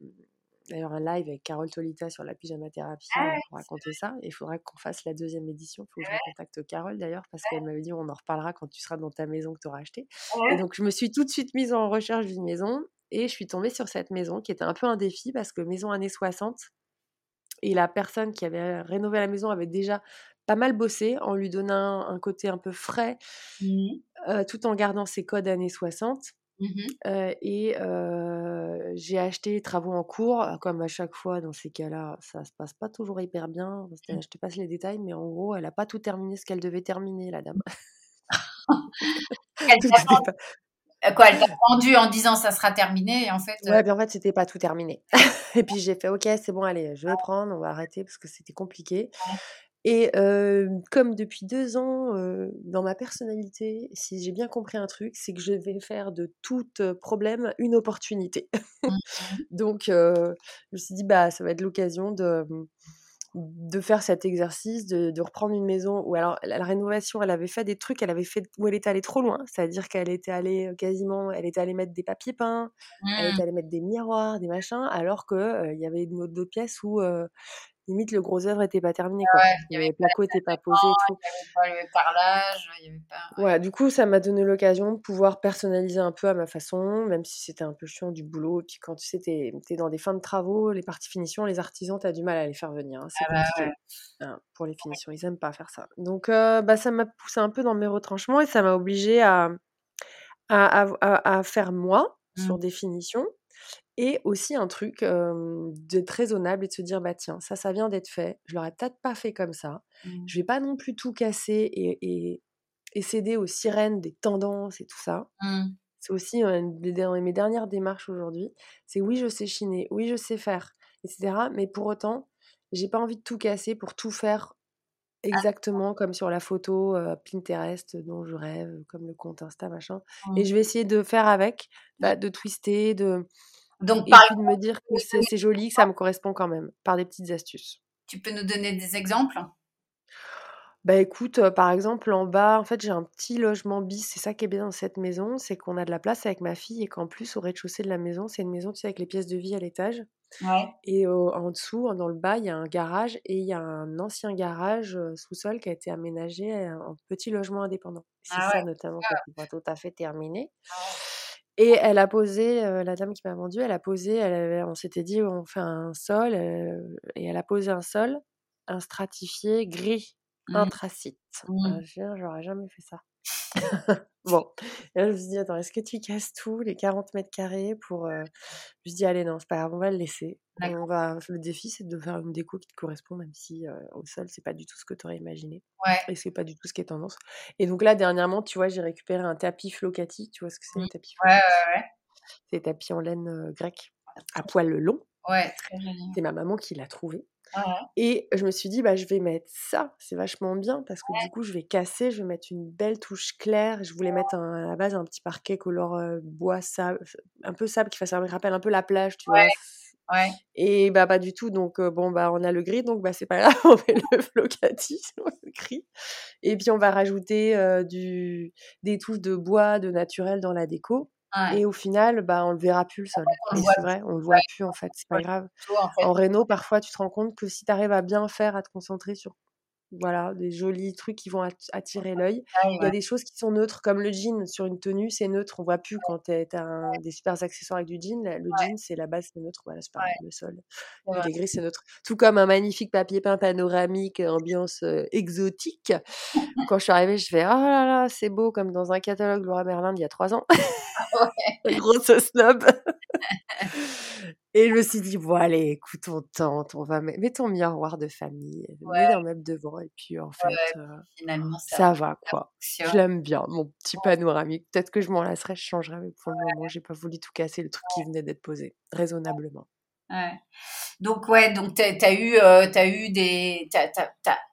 d'ailleurs un live avec Carole Tolita sur la pyjama thérapie ah pour raconter ça. il faudra qu'on fasse la deuxième édition. Il faut que je contacte Carole d'ailleurs parce qu'elle m'avait dit on en reparlera quand tu seras dans ta maison que tu auras acheté. Et donc je me suis tout de suite mise en recherche d'une maison et je suis tombée sur cette maison qui était un peu un défi parce que maison années 60 et la personne qui avait rénové la maison avait déjà pas mal bossé en lui donnant un, côté un peu frais mmh. tout en gardant ses codes années 60. Mmh et j'ai acheté travaux en cours, comme à chaque fois dans ces cas-là, ça se passe pas toujours hyper bien. Mmh. Je te passe les détails, mais en gros, elle a pas tout terminé ce qu'elle devait terminer, la dame. elle *laughs* Quoi, elle t'a vendu en disant ça sera terminé et en fait. Ouais, bien en fait, c'était pas tout terminé. *laughs* et puis j'ai fait ok, c'est bon, allez, je vais prendre, on va arrêter parce que c'était compliqué. Et comme depuis deux ans, dans ma personnalité, si j'ai bien compris un truc, c'est que je vais faire de tout problème une opportunité. Mmh *laughs* Donc, je me suis dit, bah, ça va être l'occasion de, mmh, de faire cet exercice, de, de, reprendre une maison où, alors, la, rénovation, elle avait fait des trucs, elle avait fait où elle était allée trop loin, c'est-à-dire qu'elle était allée quasiment, elle était allée mettre des papiers peints, elle était mmh. allée mettre des miroirs, des machins, alors qu'il il y avait une autre pièce où limite le gros œuvre était pas terminé quoi. il y avait le placo était pas posé et tout. Il y avait pas le parlage, il y avait pas. Ouais, du coup ça m'a donné l'occasion de pouvoir personnaliser un peu à ma façon, même si c'était un peu chiant du boulot. Et puis quand tu sais t'es es dans des fins de travaux, les parties finitions, les artisans t'as du mal à les faire venir. Hein, c'est ah bah. Hein, pour les finitions, ils aiment pas faire ça. Donc euh, bah ça m'a poussé un peu dans mes retranchements et ça m'a obligé à à, à, à, faire moi sur mmh. des finitions et aussi un truc d'être raisonnable et de se dire, bah tiens, ça, ça vient d'être fait. Je l'aurais peut-être pas fait comme ça. Mmh. Je vais pas non plus tout casser et, et, céder aux sirènes des tendances et tout ça. Mmh. C'est aussi une de mes dernières démarches aujourd'hui. C'est oui, je sais chiner, oui, je sais faire, etc. Mais pour autant, j'ai pas envie de tout casser pour tout faire ah. exactement comme sur la photo Pinterest dont je rêve, comme le compte Insta, machin. Et mmh. je vais essayer de faire avec, bah, de twister, de. Donc, et puis de me dire que c'est joli, que ça me correspond quand même, par des petites astuces. Tu peux nous donner des exemples? Bah écoute, par exemple, en bas, en fait, j'ai un petit logement bis. C'est ça qui est bien dans cette maison, c'est qu'on a de la place avec ma fille et qu'en plus, au rez-de-chaussée de la maison, c'est une maison, tu sais, avec les pièces de vie à l'étage. Ouais. Et en dessous, dans le bas, il y a un garage et il y a un ancien garage sous-sol qui a été aménagé en petit logement indépendant. C'est ah ça notamment ah. qui n'est pas tout à fait terminé. Ah et elle a posé, la dame qui m'a vendu, elle a posé, elle on s'était dit on fait un sol, et elle a posé un sol, un stratifié gris Mmh. Anthracite. Mmh. j'aurais jamais fait ça. *laughs* bon, et là, je me suis dit, attends, est-ce que tu casses tout, les 40 mètres carrés pour. Je me suis dit, allez, non, c'est pas grave, on va le laisser. on va... Le défi, c'est de faire une déco qui te correspond, même si au sol, c'est pas du tout ce que tu aurais imaginé. Ouais. Et c'est pas du tout ce qui est tendance. Et donc là, dernièrement, tu vois, j'ai récupéré un tapis flocati. Tu vois ce que c'est, un mmh. tapis flocati Ouais, ouais, ouais. C'est un tapis en laine grec, à poil long. Ouais, très joli. C'est ma maman qui l'a trouvé. Et je me suis dit, bah, je vais mettre ça, c'est vachement bien parce que du coup, je vais casser, je vais mettre une belle touche claire. Je voulais mettre à la base un petit parquet couleur bois, sable, un peu sable qui fasse, rappelle un peu la plage, tu vois. Ouais. Et bah pas du tout, donc bon bah on a le gris, donc bah c'est pas grave, *laughs* on met le flocati le gris. Et puis on va rajouter du, des touches de bois, de naturel dans la déco. Et au final, bah, on le verra plus le sol. c'est vrai, on le voit plus en fait, c'est pas grave. En, réno, parfois, tu te rends compte que si tu arrives à bien faire, à te concentrer sur voilà, des jolis trucs qui vont attirer l'œil. Ah il y a des choses qui sont neutres, comme le jean sur une tenue, c'est neutre. On voit plus quand tu as des super accessoires avec du jean. Le jean, c'est la base, c'est neutre. Voilà, c'est pareil, le sol. Le gris, c'est neutre. Tout comme un magnifique papier peint panoramique, ambiance exotique. quand je suis arrivée, je fais Oh là là, c'est beau, comme dans un catalogue Laura Merlin d'il y a trois ans. *laughs* *laughs* Grosse snob. Et je me suis dit, bon, allez, écoute, on tente, on va mettre ton miroir de famille, ouais. mets un meuble devant, et puis en fait, finalement, ça, va, quoi. Je l'aime bien, mon petit panoramique. Peut-être que je m'en lasserai, je changerai, mais pour le moment, j'ai pas voulu tout casser, le truc qui venait d'être posé, raisonnablement. Donc ouais, donc tu as eu euh, as eu des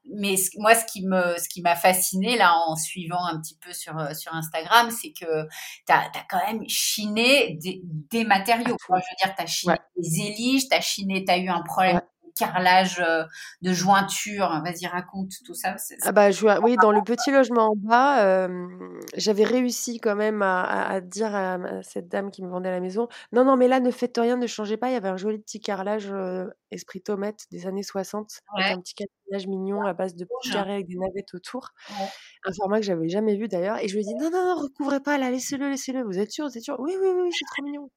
mais moi ce qui me ce qui m'a fasciné là en suivant un petit peu sur euh, sur Instagram, c'est que tu as, quand même chiné des, des matériaux. Je veux dire, tu as chiné des éliges, tu as chiné, tu as eu un problème carrelage euh, de jointure. Vas-y, raconte tout ça. Ah bah, oui, dans le petit logement en bas, j'avais réussi quand même à, dire à, cette dame qui me vendait la maison, non, non, mais là, ne faites rien, ne changez pas. Il y avait un joli petit carrelage esprit tomate des années 60, avec un petit carrelage mignon à base de petits carrés avec des navettes autour. Un format que j'avais jamais vu d'ailleurs. Et je lui ai dit, non, non, non, recouvrez pas là, laissez-le, laissez-le. Vous êtes sûr, vous êtes sûr? Oui, oui, oui, c'est trop mignon.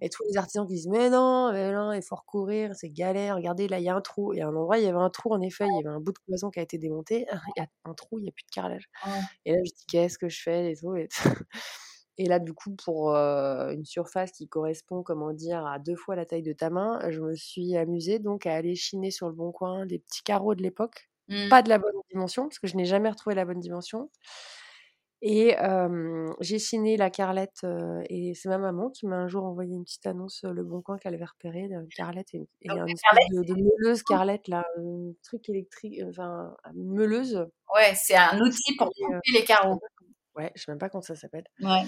Et tous les artisans qui disent mais non, mais non, il faut recourir, c'est galère. Regardez, là il y a un trou. Il y a un endroit, il y avait un trou en effet, il y avait un bout de cloison qui a été démonté. *laughs* Il y a un trou, il n'y a plus de carrelage. Et là je dis qu'est-ce que je fais? et tout. Et, *laughs* là du coup pour une surface qui correspond comment dire à deux fois la taille de ta main, je me suis amusée donc à aller chiner sur le bon coin des petits carreaux de l'époque, mmh. pas de la bonne dimension parce que je n'ai jamais retrouvé la bonne dimension. Et j'ai chiné la carlette et c'est ma maman qui m'a un jour envoyé une petite annonce, Le Bon Coin qu'elle avait repéré, une carlette et, et un espèce de, de, meuleuse carlette là, un truc électrique, enfin une meuleuse. Ouais, c'est un outil pour couper les carreaux. Ouais, je sais même pas comment ça s'appelle. Ouais.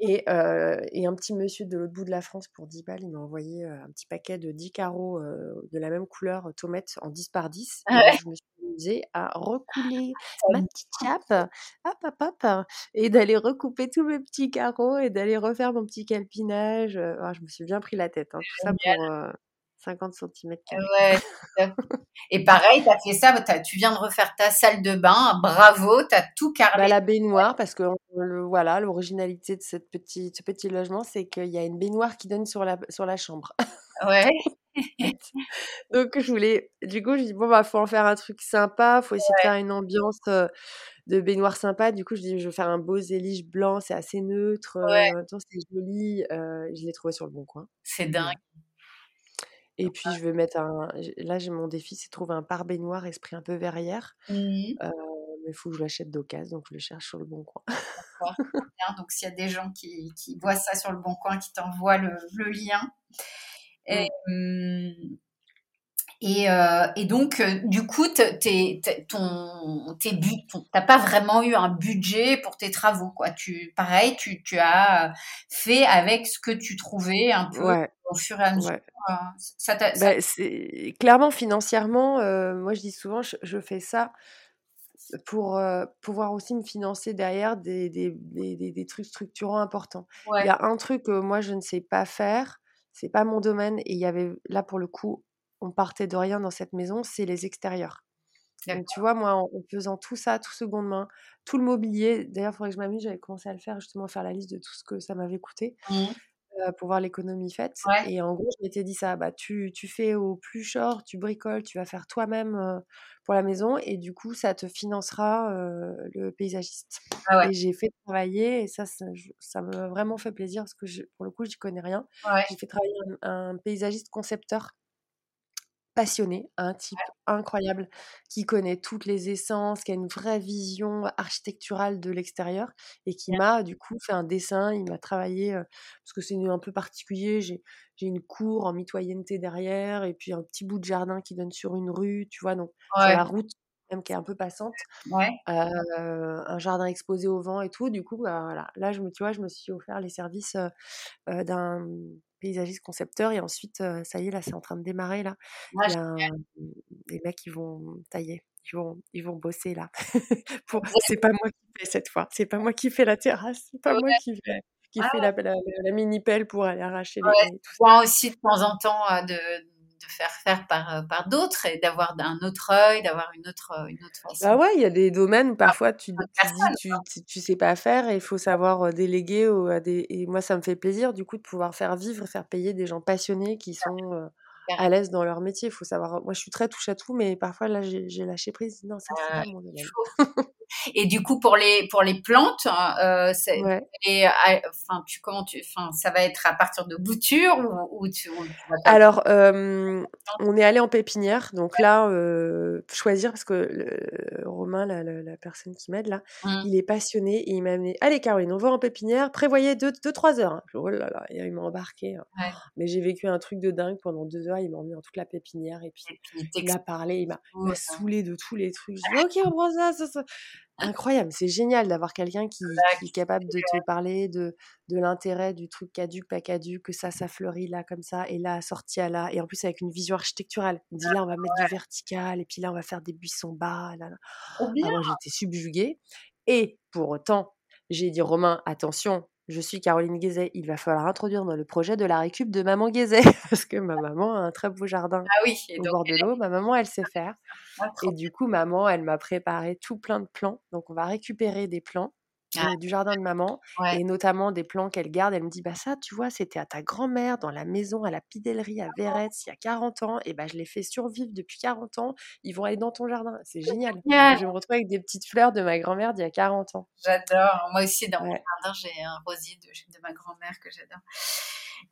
Et, et, un petit monsieur de l'autre bout de la France pour 10 balles, il m'a envoyé un petit paquet de 10 carreaux de la même couleur, tomates en 10 par 10. Et *laughs* je me suis amusée à recouler ma petite chape, hop, hop, hop, et d'aller recouper tous mes petits carreaux et d'aller refaire mon petit calpinage. Ah, je me suis bien pris la tête. Hein, tout ça pour 50 cm. Ouais. Et pareil, tu as fait ça, tu viens de refaire ta salle de bain, bravo, tu as tout carré. Bah, la baignoire, parce que le, voilà, l'originalité de cette petite, ce petit logement, c'est qu'il y a une baignoire qui donne sur la, sur la chambre. Ouais. Donc je voulais, du coup, je dis bon bah faut en faire un truc sympa, faut essayer de faire une ambiance de baignoire sympa. Du coup, je dis je vais faire un beau zélige blanc, c'est assez neutre, ouais. c'est joli. je l'ai trouvé sur le bon coin. C'est dingue. Et puis je vais mettre un. Là, j'ai mon défi, c'est de trouver un pare-baignoire esprit un peu verrière. Mmh il faut que je l'achète d'occasion, donc je le cherche sur le bon coin. donc s'il y a des gens qui, qui, voient ça sur le bon coin, qui t'envoient le, le, lien. Et. Et, euh, et, donc, du coup, tu n'as pas vraiment eu un budget pour tes travaux, quoi. Tu, pareil, tu, tu as fait avec ce que tu trouvais un peu au fur et à mesure. Euh, ça, bah, clairement, financièrement, moi, je dis souvent, je, fais ça pour pouvoir aussi me financer derrière des, des, des, des trucs structurants importants. Il y a un truc que moi, je ne sais pas faire, c'est pas mon domaine, et il y avait là, pour le coup, on partait de rien dans cette maison, c'est les extérieurs. Donc, tu vois, moi, en, faisant tout ça, tout seconde main, tout le mobilier, d'ailleurs, il faudrait que je m'amuse, j'avais commencé à le faire, justement, faire la liste de tout ce que ça m'avait coûté mmh. Euh, pour voir l'économie faite. Et en gros, je m'étais dit ça, bah, tu, tu, fais au plus short, tu bricoles, tu vas faire toi-même euh, pour la maison, et du coup, ça te financera euh, le paysagiste. Ah et j'ai fait travailler, et ça, ça, m'a vraiment fait plaisir, parce que pour le coup, je n'y connais rien. J'ai fait travailler un paysagiste concepteur passionné, un type incroyable qui connaît toutes les essences, qui a une vraie vision architecturale de l'extérieur et qui m'a du coup fait un dessin. Il m'a travaillé parce que c'est un peu particulier. J'ai une cour en mitoyenneté derrière et puis un petit bout de jardin qui donne sur une rue, tu vois, donc sur la route même qui est un peu passante. un jardin exposé au vent et tout. Du coup, bah, voilà. là, je me, tu vois, je me suis offert les services d'un paysagiste concepteur et ensuite ça y est là c'est en train de démarrer là il y a des mecs qui vont tailler ils vont ils vont bosser là *laughs* pour c'est pas moi qui fais cette fois c'est pas moi qui fais la terrasse c'est pas moi qui fais qui fait ah. la, la, mini pelle pour aller arracher les moi aussi de temps en temps de de faire faire par, euh, par d'autres et d'avoir un autre œil, d'avoir une autre, euh, une autre façon. Bah ouais, il y a des domaines où parfois tu, tu dis tu, sais pas faire et il faut savoir déléguer à des et moi ça me fait plaisir du coup de pouvoir faire vivre, faire payer des gens passionnés qui sont à l'aise dans leur métier. Il faut savoir. Moi, je suis très touche à tout, mais parfois là, j'ai lâché prise. Non, ça c'est pas mon domaine. Et du coup, pour les pour les plantes, euh, et, enfin, tu comment tu, enfin, ça va être à partir de boutures ou, tu, Alors, euh, on est allé en pépinière, donc là, euh, choisir parce que le, Romain, la, la, personne qui m'aide là, mmh. il est passionné et il m'a amené. Allez, Caroline, on va en pépinière. Prévoyez deux, deux trois heures. Hein. Oh là là, et il m'a embarqué. Hein. Mais j'ai vécu un truc de dingue pendant deux heures. Il m'a emmené dans toute la pépinière et puis, il a parlé, il m'a saoulé de tous les trucs. Je dis, *laughs* ok, on prend ça, ça, ça. Incroyable, c'est génial d'avoir quelqu'un qui, est capable de te parler de, de l'intérêt du truc caduc, pas caduc, que ça, ça fleurit là comme ça, et là, sorti à là, et en plus avec une vision architecturale. On dit là, on va mettre du vertical, et puis là, on va faire des buissons bas. Là, là. Ah, moi, j'étais subjuguée. Et pour autant, j'ai dit, Romain, attention, je suis Caroline Guézet. Il va falloir introduire dans le projet de la récup de Maman Guézet, *laughs* parce que ma maman a un très beau jardin ah oui, au bord de l'eau. Ma maman, elle sait faire. Ah, et du coup, maman, elle m'a préparé tout plein de plans. Donc, on va récupérer des plans ah. du jardin de maman et notamment des plans qu'elle garde. Elle me dit bah ça, tu vois, c'était à ta grand-mère dans la maison à la Pidellerie à Véretz il y a 40 ans et bah je l'ai fait survivre depuis 40 ans. Ils vont aller dans ton jardin, c'est génial. Je me retrouve avec des petites fleurs de ma grand-mère d'il y a 40 ans. J'adore. Moi aussi dans mon jardin, j'ai un rosier de, de ma grand-mère que j'adore.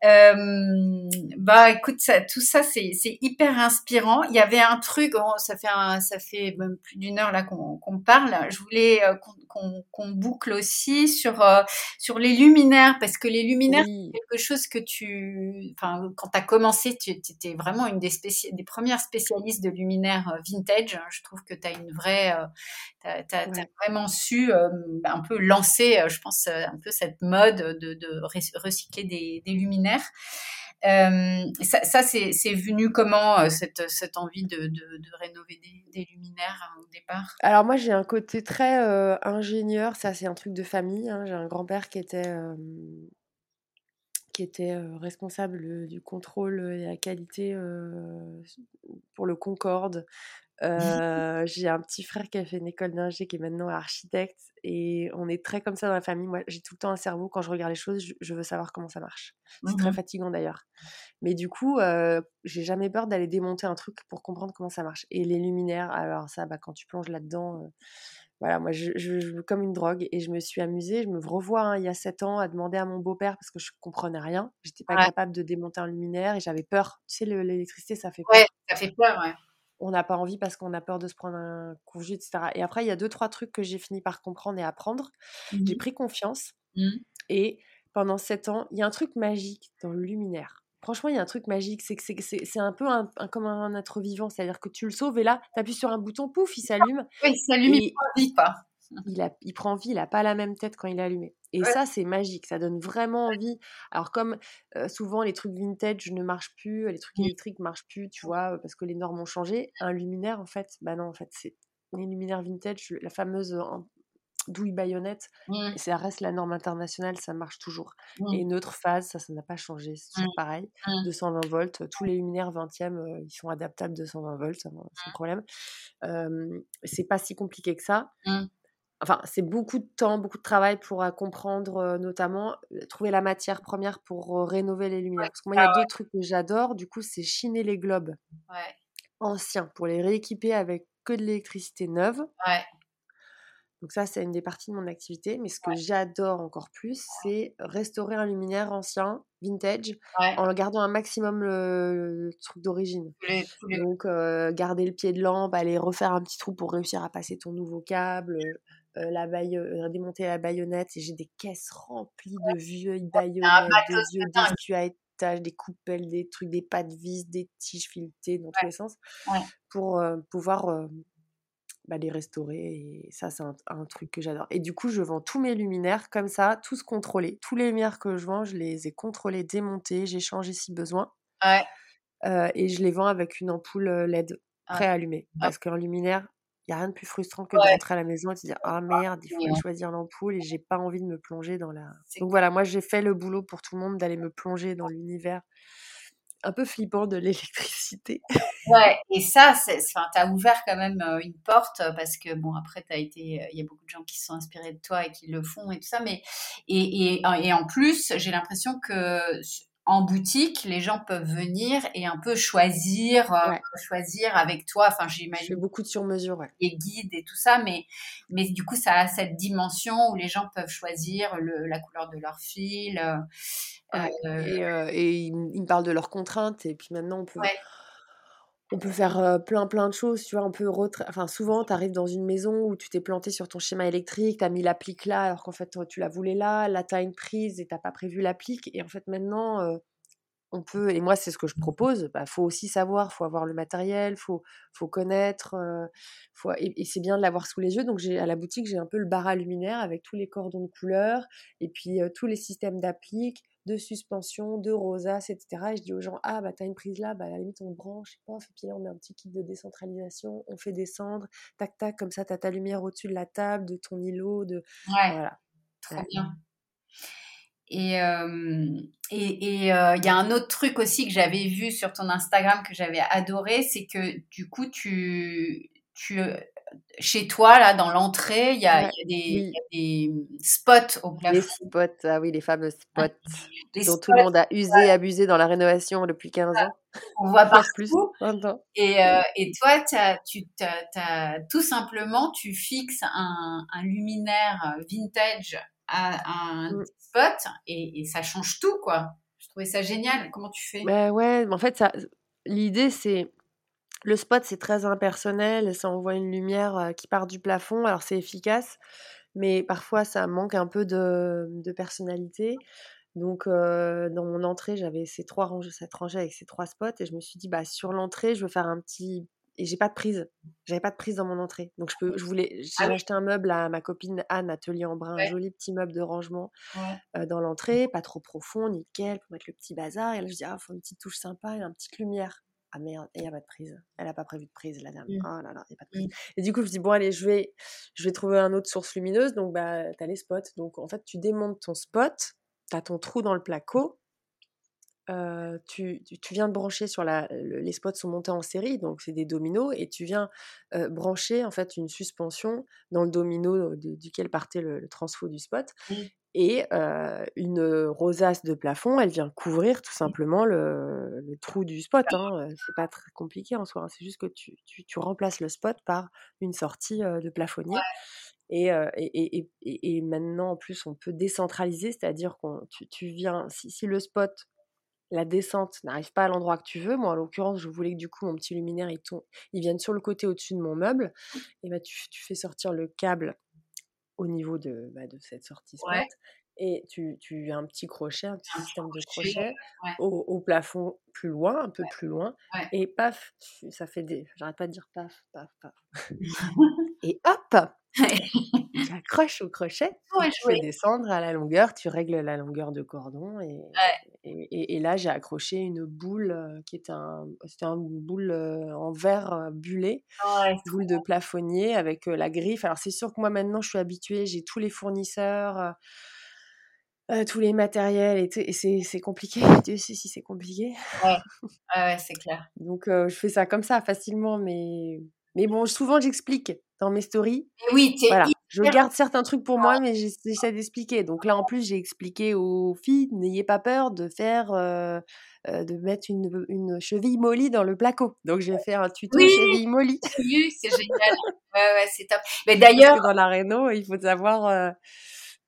Euh, bah écoute, ça, tout ça c'est hyper inspirant. Il y avait un truc, oh, ça fait ça fait même plus d'une heure là qu'on parle. Je voulais euh, qu'on boucle aussi sur euh, sur les luminaires parce que les luminaires c'est quelque chose que tu, enfin quand tu as commencé, tu étais vraiment une des des premières spécialistes de luminaires vintage. Je trouve que tu as une vraie, tu as, vraiment su un peu lancer, je pense, un peu cette mode de, de recycler des, des luminaires euh, ça, c'est venu comment, euh, cette, cette envie de, de, rénover des, luminaires hein, au départ? Alors moi, j'ai un côté très euh, ingénieur, ça c'est un truc de famille. Hein. J'ai un grand-père qui était, qui était responsable du contrôle et la qualité pour le Concorde. J'ai un petit frère qui a fait une école d'ingé qui est maintenant architecte et on est très comme ça dans la famille. Moi, j'ai tout le temps un cerveau quand je regarde les choses, je, veux savoir comment ça marche. C'est très mmh fatigant d'ailleurs. Mais du coup, j'ai jamais peur d'aller démonter un truc pour comprendre comment ça marche. Et les luminaires, alors ça, bah, quand tu plonges là-dedans, voilà, moi, je, je, comme une drogue et je me suis amusée. Je me revois hein, il y a sept ans à demander à mon beau-père parce que je comprenais rien. J'étais pas capable de démonter un luminaire et j'avais peur. Tu sais, l'électricité, ça fait peur. Ouais, ça fait peur, ouais on n'a pas envie parce qu'on a peur de se prendre un congé, etc. Et après, il y a deux, trois trucs que j'ai fini par comprendre et apprendre. J'ai mmh pris confiance. Mmh. Et pendant sept ans, il y a un truc magique dans le luminaire. Franchement, il y a un truc magique, c'est que c'est un peu un, comme un être vivant, c'est-à-dire que tu le sauves et là, tu appuies sur un bouton, pouf, il s'allume. Oui, il s'allume, il prend vie, quoi. *laughs* Il, a, il prend vie, il n'a pas la même tête quand il est allumé. Et ça, c'est magique, ça donne vraiment envie. Alors comme souvent les trucs vintage ne marchent plus, les trucs électriques ne marchent plus, tu vois, parce que les normes ont changé, un luminaire, en fait, bah non, en fait, c'est les luminaires vintage, la fameuse douille baïonnette, et ça reste la norme internationale, ça marche toujours. Et neutre phase, ça, ça n'a pas changé, c'est toujours pareil. 220 volts, tous les luminaires 20e, ils sont adaptables 220 volts, sans problème. c'est pas si compliqué que ça. Enfin, c'est beaucoup de temps, beaucoup de travail pour comprendre, notamment, trouver la matière première pour rénover les luminaires. Parce que moi, il y a ah deux trucs que j'adore, du coup, c'est chiner les globes anciens pour les rééquiper avec que de l'électricité neuve. Ouais. Donc ça, c'est une des parties de mon activité. Mais ce que j'adore encore plus, c'est restaurer un luminaire ancien, vintage, en gardant un maximum le, truc d'origine. Donc garder le pied de lampe, aller refaire un petit trou pour réussir à passer ton nouveau câble. La baille, démonter la baïonnette et j'ai des caisses remplies de vieux baïonnettes, de vieux disques à étage, des coupelles, des trucs, des pattes vis, des tiges filetées dans tous les sens pour pouvoir bah, les restaurer. Et ça, c'est un, truc que j'adore. Et du coup, je vends tous mes luminaires comme ça, tous contrôlés. Tous les luminaires que je vends, je les ai contrôlés, démontés, j'ai changé si besoin. Ouais. et je les vends avec une ampoule LED préallumée. Parce qu'un luminaire, il n'y a rien de plus frustrant que de rentrer à la maison et de se dire Ah merde, il faut choisir l'ampoule et j'ai pas envie de me plonger dans la. Donc voilà, moi j'ai fait le boulot pour tout le monde d'aller me plonger dans l'univers un peu flippant de *laughs* l'électricité. Ouais, et ça, tu as ouvert quand même une porte parce que, bon, après, tu as été, il y a beaucoup de gens qui sont inspirés de toi et qui le font et tout ça, mais, et, et, et en plus, j'ai l'impression que en boutique, les gens peuvent venir et un peu choisir, choisir avec toi. Enfin, j'imagine. Je fais beaucoup de sur-mesure, ouais. Les guides et tout ça, mais, mais du coup, ça a cette dimension où les gens peuvent choisir le, la couleur de leur fil. Euh, et, euh, et ils, me parlent de leurs contraintes. Et puis maintenant, on peut, on peut faire plein, plein de choses. Tu vois, on peut enfin, souvent, tu arrives dans une maison où tu t'es planté sur ton schéma électrique, tu as mis l'applique là, alors qu'en fait, tu la voulais là. Là, tu as une prise et tu pas prévu l'applique. Et en fait, maintenant, on peut, et moi, c'est ce que je propose. Bah, faut aussi savoir, faut avoir le matériel, faut, faut connaître. faut, et, c'est bien de l'avoir sous les yeux. Donc, à la boutique, j'ai un peu le bar luminaire avec tous les cordons de couleur et puis tous les systèmes d'applique de suspension, de rosace, etc. Et je dis aux gens, ah bah t'as une prise là, bah à la limite on branche, et puis là on met un petit kit de décentralisation, on fait descendre, tac tac, comme ça t'as ta lumière au-dessus de la table, de ton îlot, de... Ouais, voilà. Très bien. Et il et, et, euh, y a un autre truc aussi que j'avais vu sur ton Instagram que j'avais adoré, c'est que du coup, tu, tu chez toi, là, dans l'entrée, il y, a des spots au plafond. Les spots, ah oui, les fameux spots dont tout le monde a usé et abusé dans la rénovation depuis 15 ans. On voit *laughs* pas plus. Et, euh, et toi, tu as, tout simplement, tu fixes un, luminaire vintage à, un mmh. spot et, ça change tout, quoi. Je trouvais ça génial. Comment tu fais? Ben ouais, en fait, l'idée, c'est le spot, c'est très impersonnel, ça envoie une lumière qui part du plafond, alors c'est efficace, mais parfois ça manque un peu de, personnalité. Donc dans mon entrée, j'avais ces trois rangées, cette rangée avec ces trois spots, et je me suis dit, bah sur l'entrée, je veux faire un petit et j'ai pas de prise. J'avais pas de prise dans mon entrée. Donc je peux, je voulais, j'ai ah acheté un meuble à ma copine Anne, atelier en brun, un joli petit meuble de rangement dans l'entrée, pas trop profond, nickel, pour mettre le petit bazar. Et là je dis ah, faut une petite touche sympa et une petite lumière. Ah merde, il n'y a pas de prise. Elle n'a pas prévu de prise, la dame. Mmh. Oh là là, il n'y a pas de prise. Mmh. Et du coup, je dis, bon, allez, je vais, je vais trouver un autre source lumineuse. Donc, bah, tu as les spots. Donc, en fait, tu démontes ton spot, tu as ton trou dans le placo. Euh, tu, tu, viens de brancher sur la. les spots sont montés en série, donc c'est des dominos, et tu viens euh, brancher en fait une suspension dans le domino duquel partait le, transfo du spot. Mmh et une rosace de plafond, elle vient couvrir tout simplement le, trou du spot. Hein. C'est pas très compliqué en soi, hein. c'est juste que tu, tu, remplaces le spot par une sortie de plafonnier. Et, et, et, et, maintenant, en plus, on peut décentraliser, c'est-à-dire que tu, tu, viens, si, si, le spot la descente n'arrive pas à l'endroit que tu veux, moi en l'occurrence, je voulais que du coup mon petit luminaire il, il vienne sur le côté au-dessus de mon meuble, et bah tu, tu, fais sortir le câble au niveau de, bah, de cette sortie spot, et tu, tu as un petit crochet, un petit système de crochet au, au, plafond plus loin, un peu plus loin, et paf, ça fait des, j'arrête pas de dire paf, paf, paf, *laughs* et hop tu accroches au crochet, tu fais descendre à la longueur, tu règles la longueur de cordon et, et, et, là j'ai accroché une boule qui était un, c'était une boule en verre bullé, boule de plafonnier avec la griffe. Alors c'est sûr que moi maintenant je suis habituée, j'ai tous les fournisseurs. tous les matériels et, et c'est compliqué. *laughs* Dieu sait si c'est compliqué. Ouais, ouais c'est clair. Donc je fais ça comme ça facilement, mais mais bon, souvent j'explique dans mes stories. oui, voilà. Je garde certains trucs pour moi, mais j'essaie d'expliquer. Donc là, en plus, j'ai expliqué aux filles, n'ayez pas peur de faire, euh, euh, de mettre une, une, cheville molly dans le placo. Donc j'ai fait un tuto cheville molly. Oui, c'est *laughs* génial. ouais, ouais, c'est top. Mais d'ailleurs, dans la réno, il faut savoir, euh,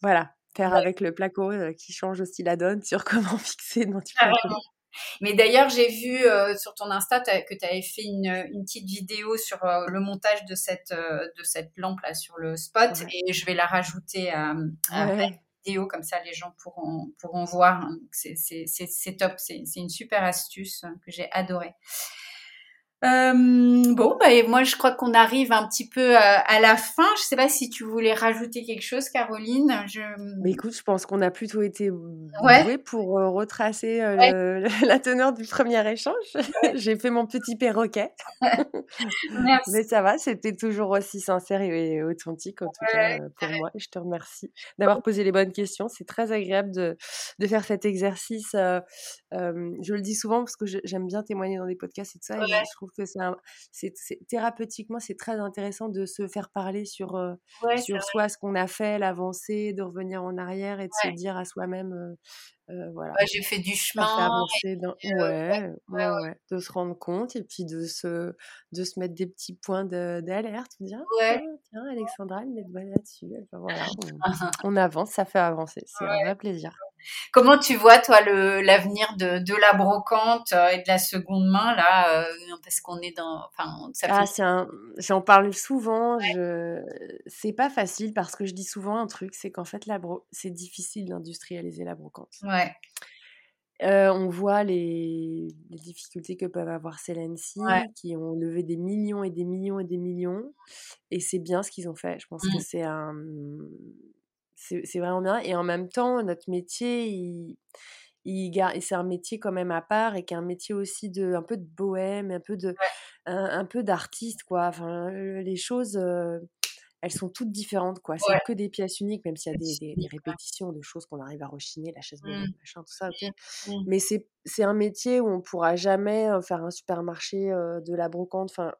voilà, faire avec le placo qui change aussi la donne sur *laughs* comment fixer dans du placo. Mais d'ailleurs, j'ai vu euh, sur ton Insta que tu avais fait une, une, petite vidéo sur euh, le montage de cette, euh, de cette lampe là sur le spot. Et je vais la rajouter à, la vidéo. Comme ça les gens pourront, pourront voir. C'est top, c'est une super astuce que j'ai adorée. Euh, bon, bah, moi je crois qu'on arrive un petit peu à, la fin. Je sais pas si tu voulais rajouter quelque chose, Caroline. Je... Mais écoute, je pense qu'on a plutôt été ouais. pour euh, retracer euh, *laughs* la teneur du premier échange. *laughs* J'ai fait mon petit perroquet. *laughs* Merci. Mais ça va, c'était toujours aussi sincère et authentique en tout cas pour moi. Je te remercie d'avoir posé les bonnes questions. C'est très agréable de, de faire cet exercice. je le dis souvent parce que j'aime bien témoigner dans des podcasts et tout ça. Et je trouve que c'est thérapeutiquement, c'est très intéressant de se faire parler sur, sur soit ce qu'on a fait, l'avancée, de revenir en arrière et de se dire à soi-même, voilà. j'ai fait du chemin. Avancer dans... ouais, ouais, ouais, de se rendre compte et puis de se, de se mettre des petits points d'alerte, dire, «Ah, tiens, Alexandra, elle met de là-dessus. voilà, *laughs* on, avance, ça fait avancer. C'est un vrai plaisir. Comment tu vois, toi, l'avenir de, de, la brocante euh, et de la seconde main, là, euh, parce qu'on est dans. Enfin, ça ah, j'en parle souvent. Je... C'est pas facile parce que je dis souvent un truc c'est qu'en fait, la bro... c'est difficile d'industrialiser la brocante. Ouais. Euh, on voit les... les, difficultés que peuvent avoir Celency, qui ont levé des millions et des millions et des millions. Et c'est bien ce qu'ils ont fait. Je pense que mmh. c'est un c'est vraiment bien. Et en même temps, notre métier, il, il c'est un métier quand même à part et qui est un métier aussi de un peu de bohème, un peu de un, peu d'artiste quoi. Enfin, les choses, elles sont toutes différentes quoi. C'est que des pièces uniques, même s'il y a des, des, répétitions de choses qu'on arrive à rechiner, la chaise mmh. machin, tout ça. ok mmh. Mais c'est un métier où on pourra jamais faire un supermarché de la brocante. Enfin,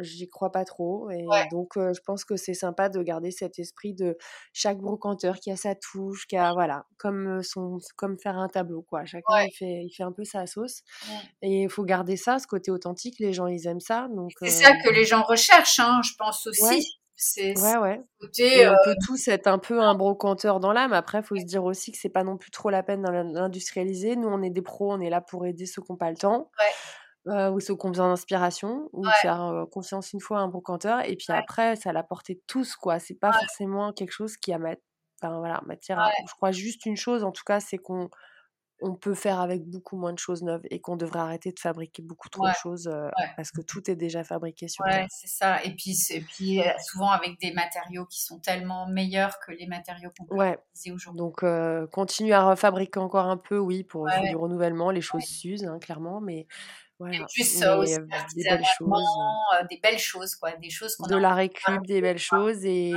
j'y crois pas trop. Et donc, je pense que c'est sympa de garder cet esprit de chaque brocanteur qui a sa touche, qui a, voilà, comme, son, comme faire un tableau, quoi. Chacun, il, fait, il fait un peu sa sauce. Et il faut garder ça, ce côté authentique. Les gens, ils aiment ça. C'est ça que les gens recherchent, hein, je pense aussi. C'est ouais, ouais. Côté, on peut tous être un peu un brocanteur dans l'âme. Après, il faut se dire aussi que c'est pas non plus trop la peine d'industrialiser. Nous, on est des pros, on est là pour aider ceux qui n'ont pas le temps. Ouais ou ceux qui ont besoin d'inspiration, ou faire confiance une fois à un brocanteur, et puis après, ça à la portée de tous, quoi. C'est pas forcément quelque chose qui a enfin, voilà, matière Je crois juste une chose, en tout cas, c'est qu'on on peut faire avec beaucoup moins de choses neuves et qu'on devrait arrêter de fabriquer beaucoup trop de choses parce que tout est déjà fabriqué sur ouais, c'est ça. Et puis, et puis souvent avec des matériaux qui sont tellement meilleurs que les matériaux qu'on peut utiliser aujourd'hui. Donc, continuer à refabriquer encore un peu, oui, pour du renouvellement. Les choses s'usent, hein, clairement, mais et plus aussi des belles choses, des belles choses quoi, des choses qu'on de la récup, des belles choses et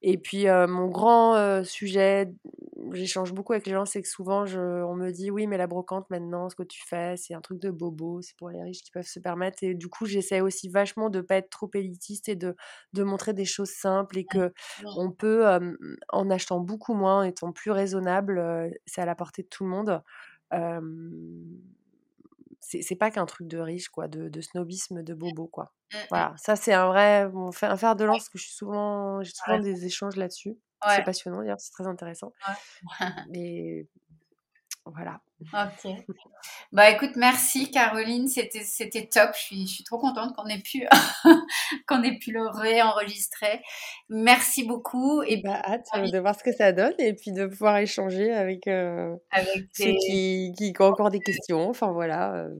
et puis mon grand sujet, j'échange beaucoup avec les gens, c'est que souvent je, on me dit oui mais la brocante maintenant, ce que tu fais, c'est un truc de bobo, c'est pour les riches qui peuvent se permettre et du coup j'essaie aussi vachement de pas être trop élitiste et de de montrer des choses simples et que on peut en achetant beaucoup moins, en étant plus raisonnable, c'est à la portée de tout le monde c'est pas qu'un truc de riche, quoi, de, de snobisme, de mmh. bobo, quoi. Mmh, mmh. Voilà, ça c'est un vrai, un fer de lance que je suis souvent, j'ai souvent des échanges là-dessus. C'est passionnant, d'ailleurs, c'est très intéressant. Mais voilà. Ok. Bah écoute, merci Caroline, c'était c'était top. Je suis, je suis trop contente qu'on ait pu *laughs* qu'on ait pu le réenregistrer. Merci beaucoup et bah hâte de voir ce que ça donne et puis de pouvoir échanger avec, euh, avec ceux qui, qui, ont encore des questions. Enfin voilà. Euh,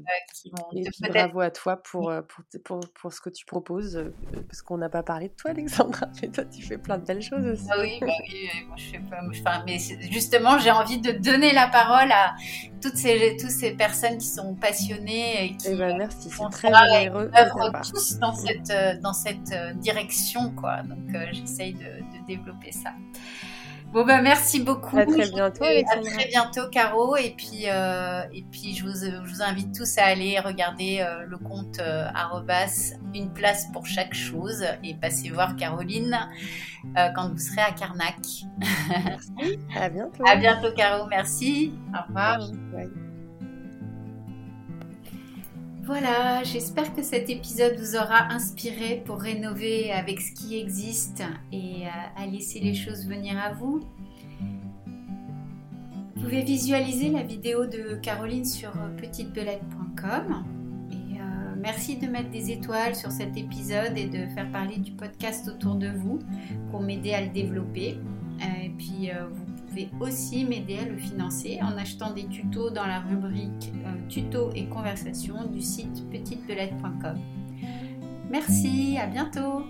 et puis bravo à toi pour, euh, pour, pour, pour, ce que tu proposes parce qu'on n'a pas parlé de toi Alexandra, *laughs* mais toi tu fais plein de belles choses aussi. Ah oui, bah oui, moi je fais pas. Mais justement j'ai envie de donner la parole à toutes ces, toutes ces personnes qui sont passionnées et qui eh ben, merci, très généreux tous dans cette, euh, dans cette euh, direction. Quoi. Donc, euh, j'essaye de, de, développer ça. Bon, ben, merci beaucoup. À très bientôt. À très bientôt, Caro. Et puis, et puis je, vous, je vous invite tous à aller regarder le compte arrobas une place pour chaque chose et passer voir Caroline quand vous serez à Carnac. Merci. À bientôt. À bientôt, Caro. Merci. Au revoir. Voilà, j'espère que cet épisode vous aura inspiré pour rénover avec ce qui existe et euh, à laisser les choses venir à vous. Vous pouvez visualiser la vidéo de Caroline sur euh, petitebelette.com. Et euh, merci de mettre des étoiles sur cet épisode et de faire parler du podcast autour de vous pour m'aider à le développer. Et puis vous pouvez aussi m'aider à le financer en achetant des tutos dans la rubrique euh, tutos et conversations du site petitebelette.com. Merci, à bientôt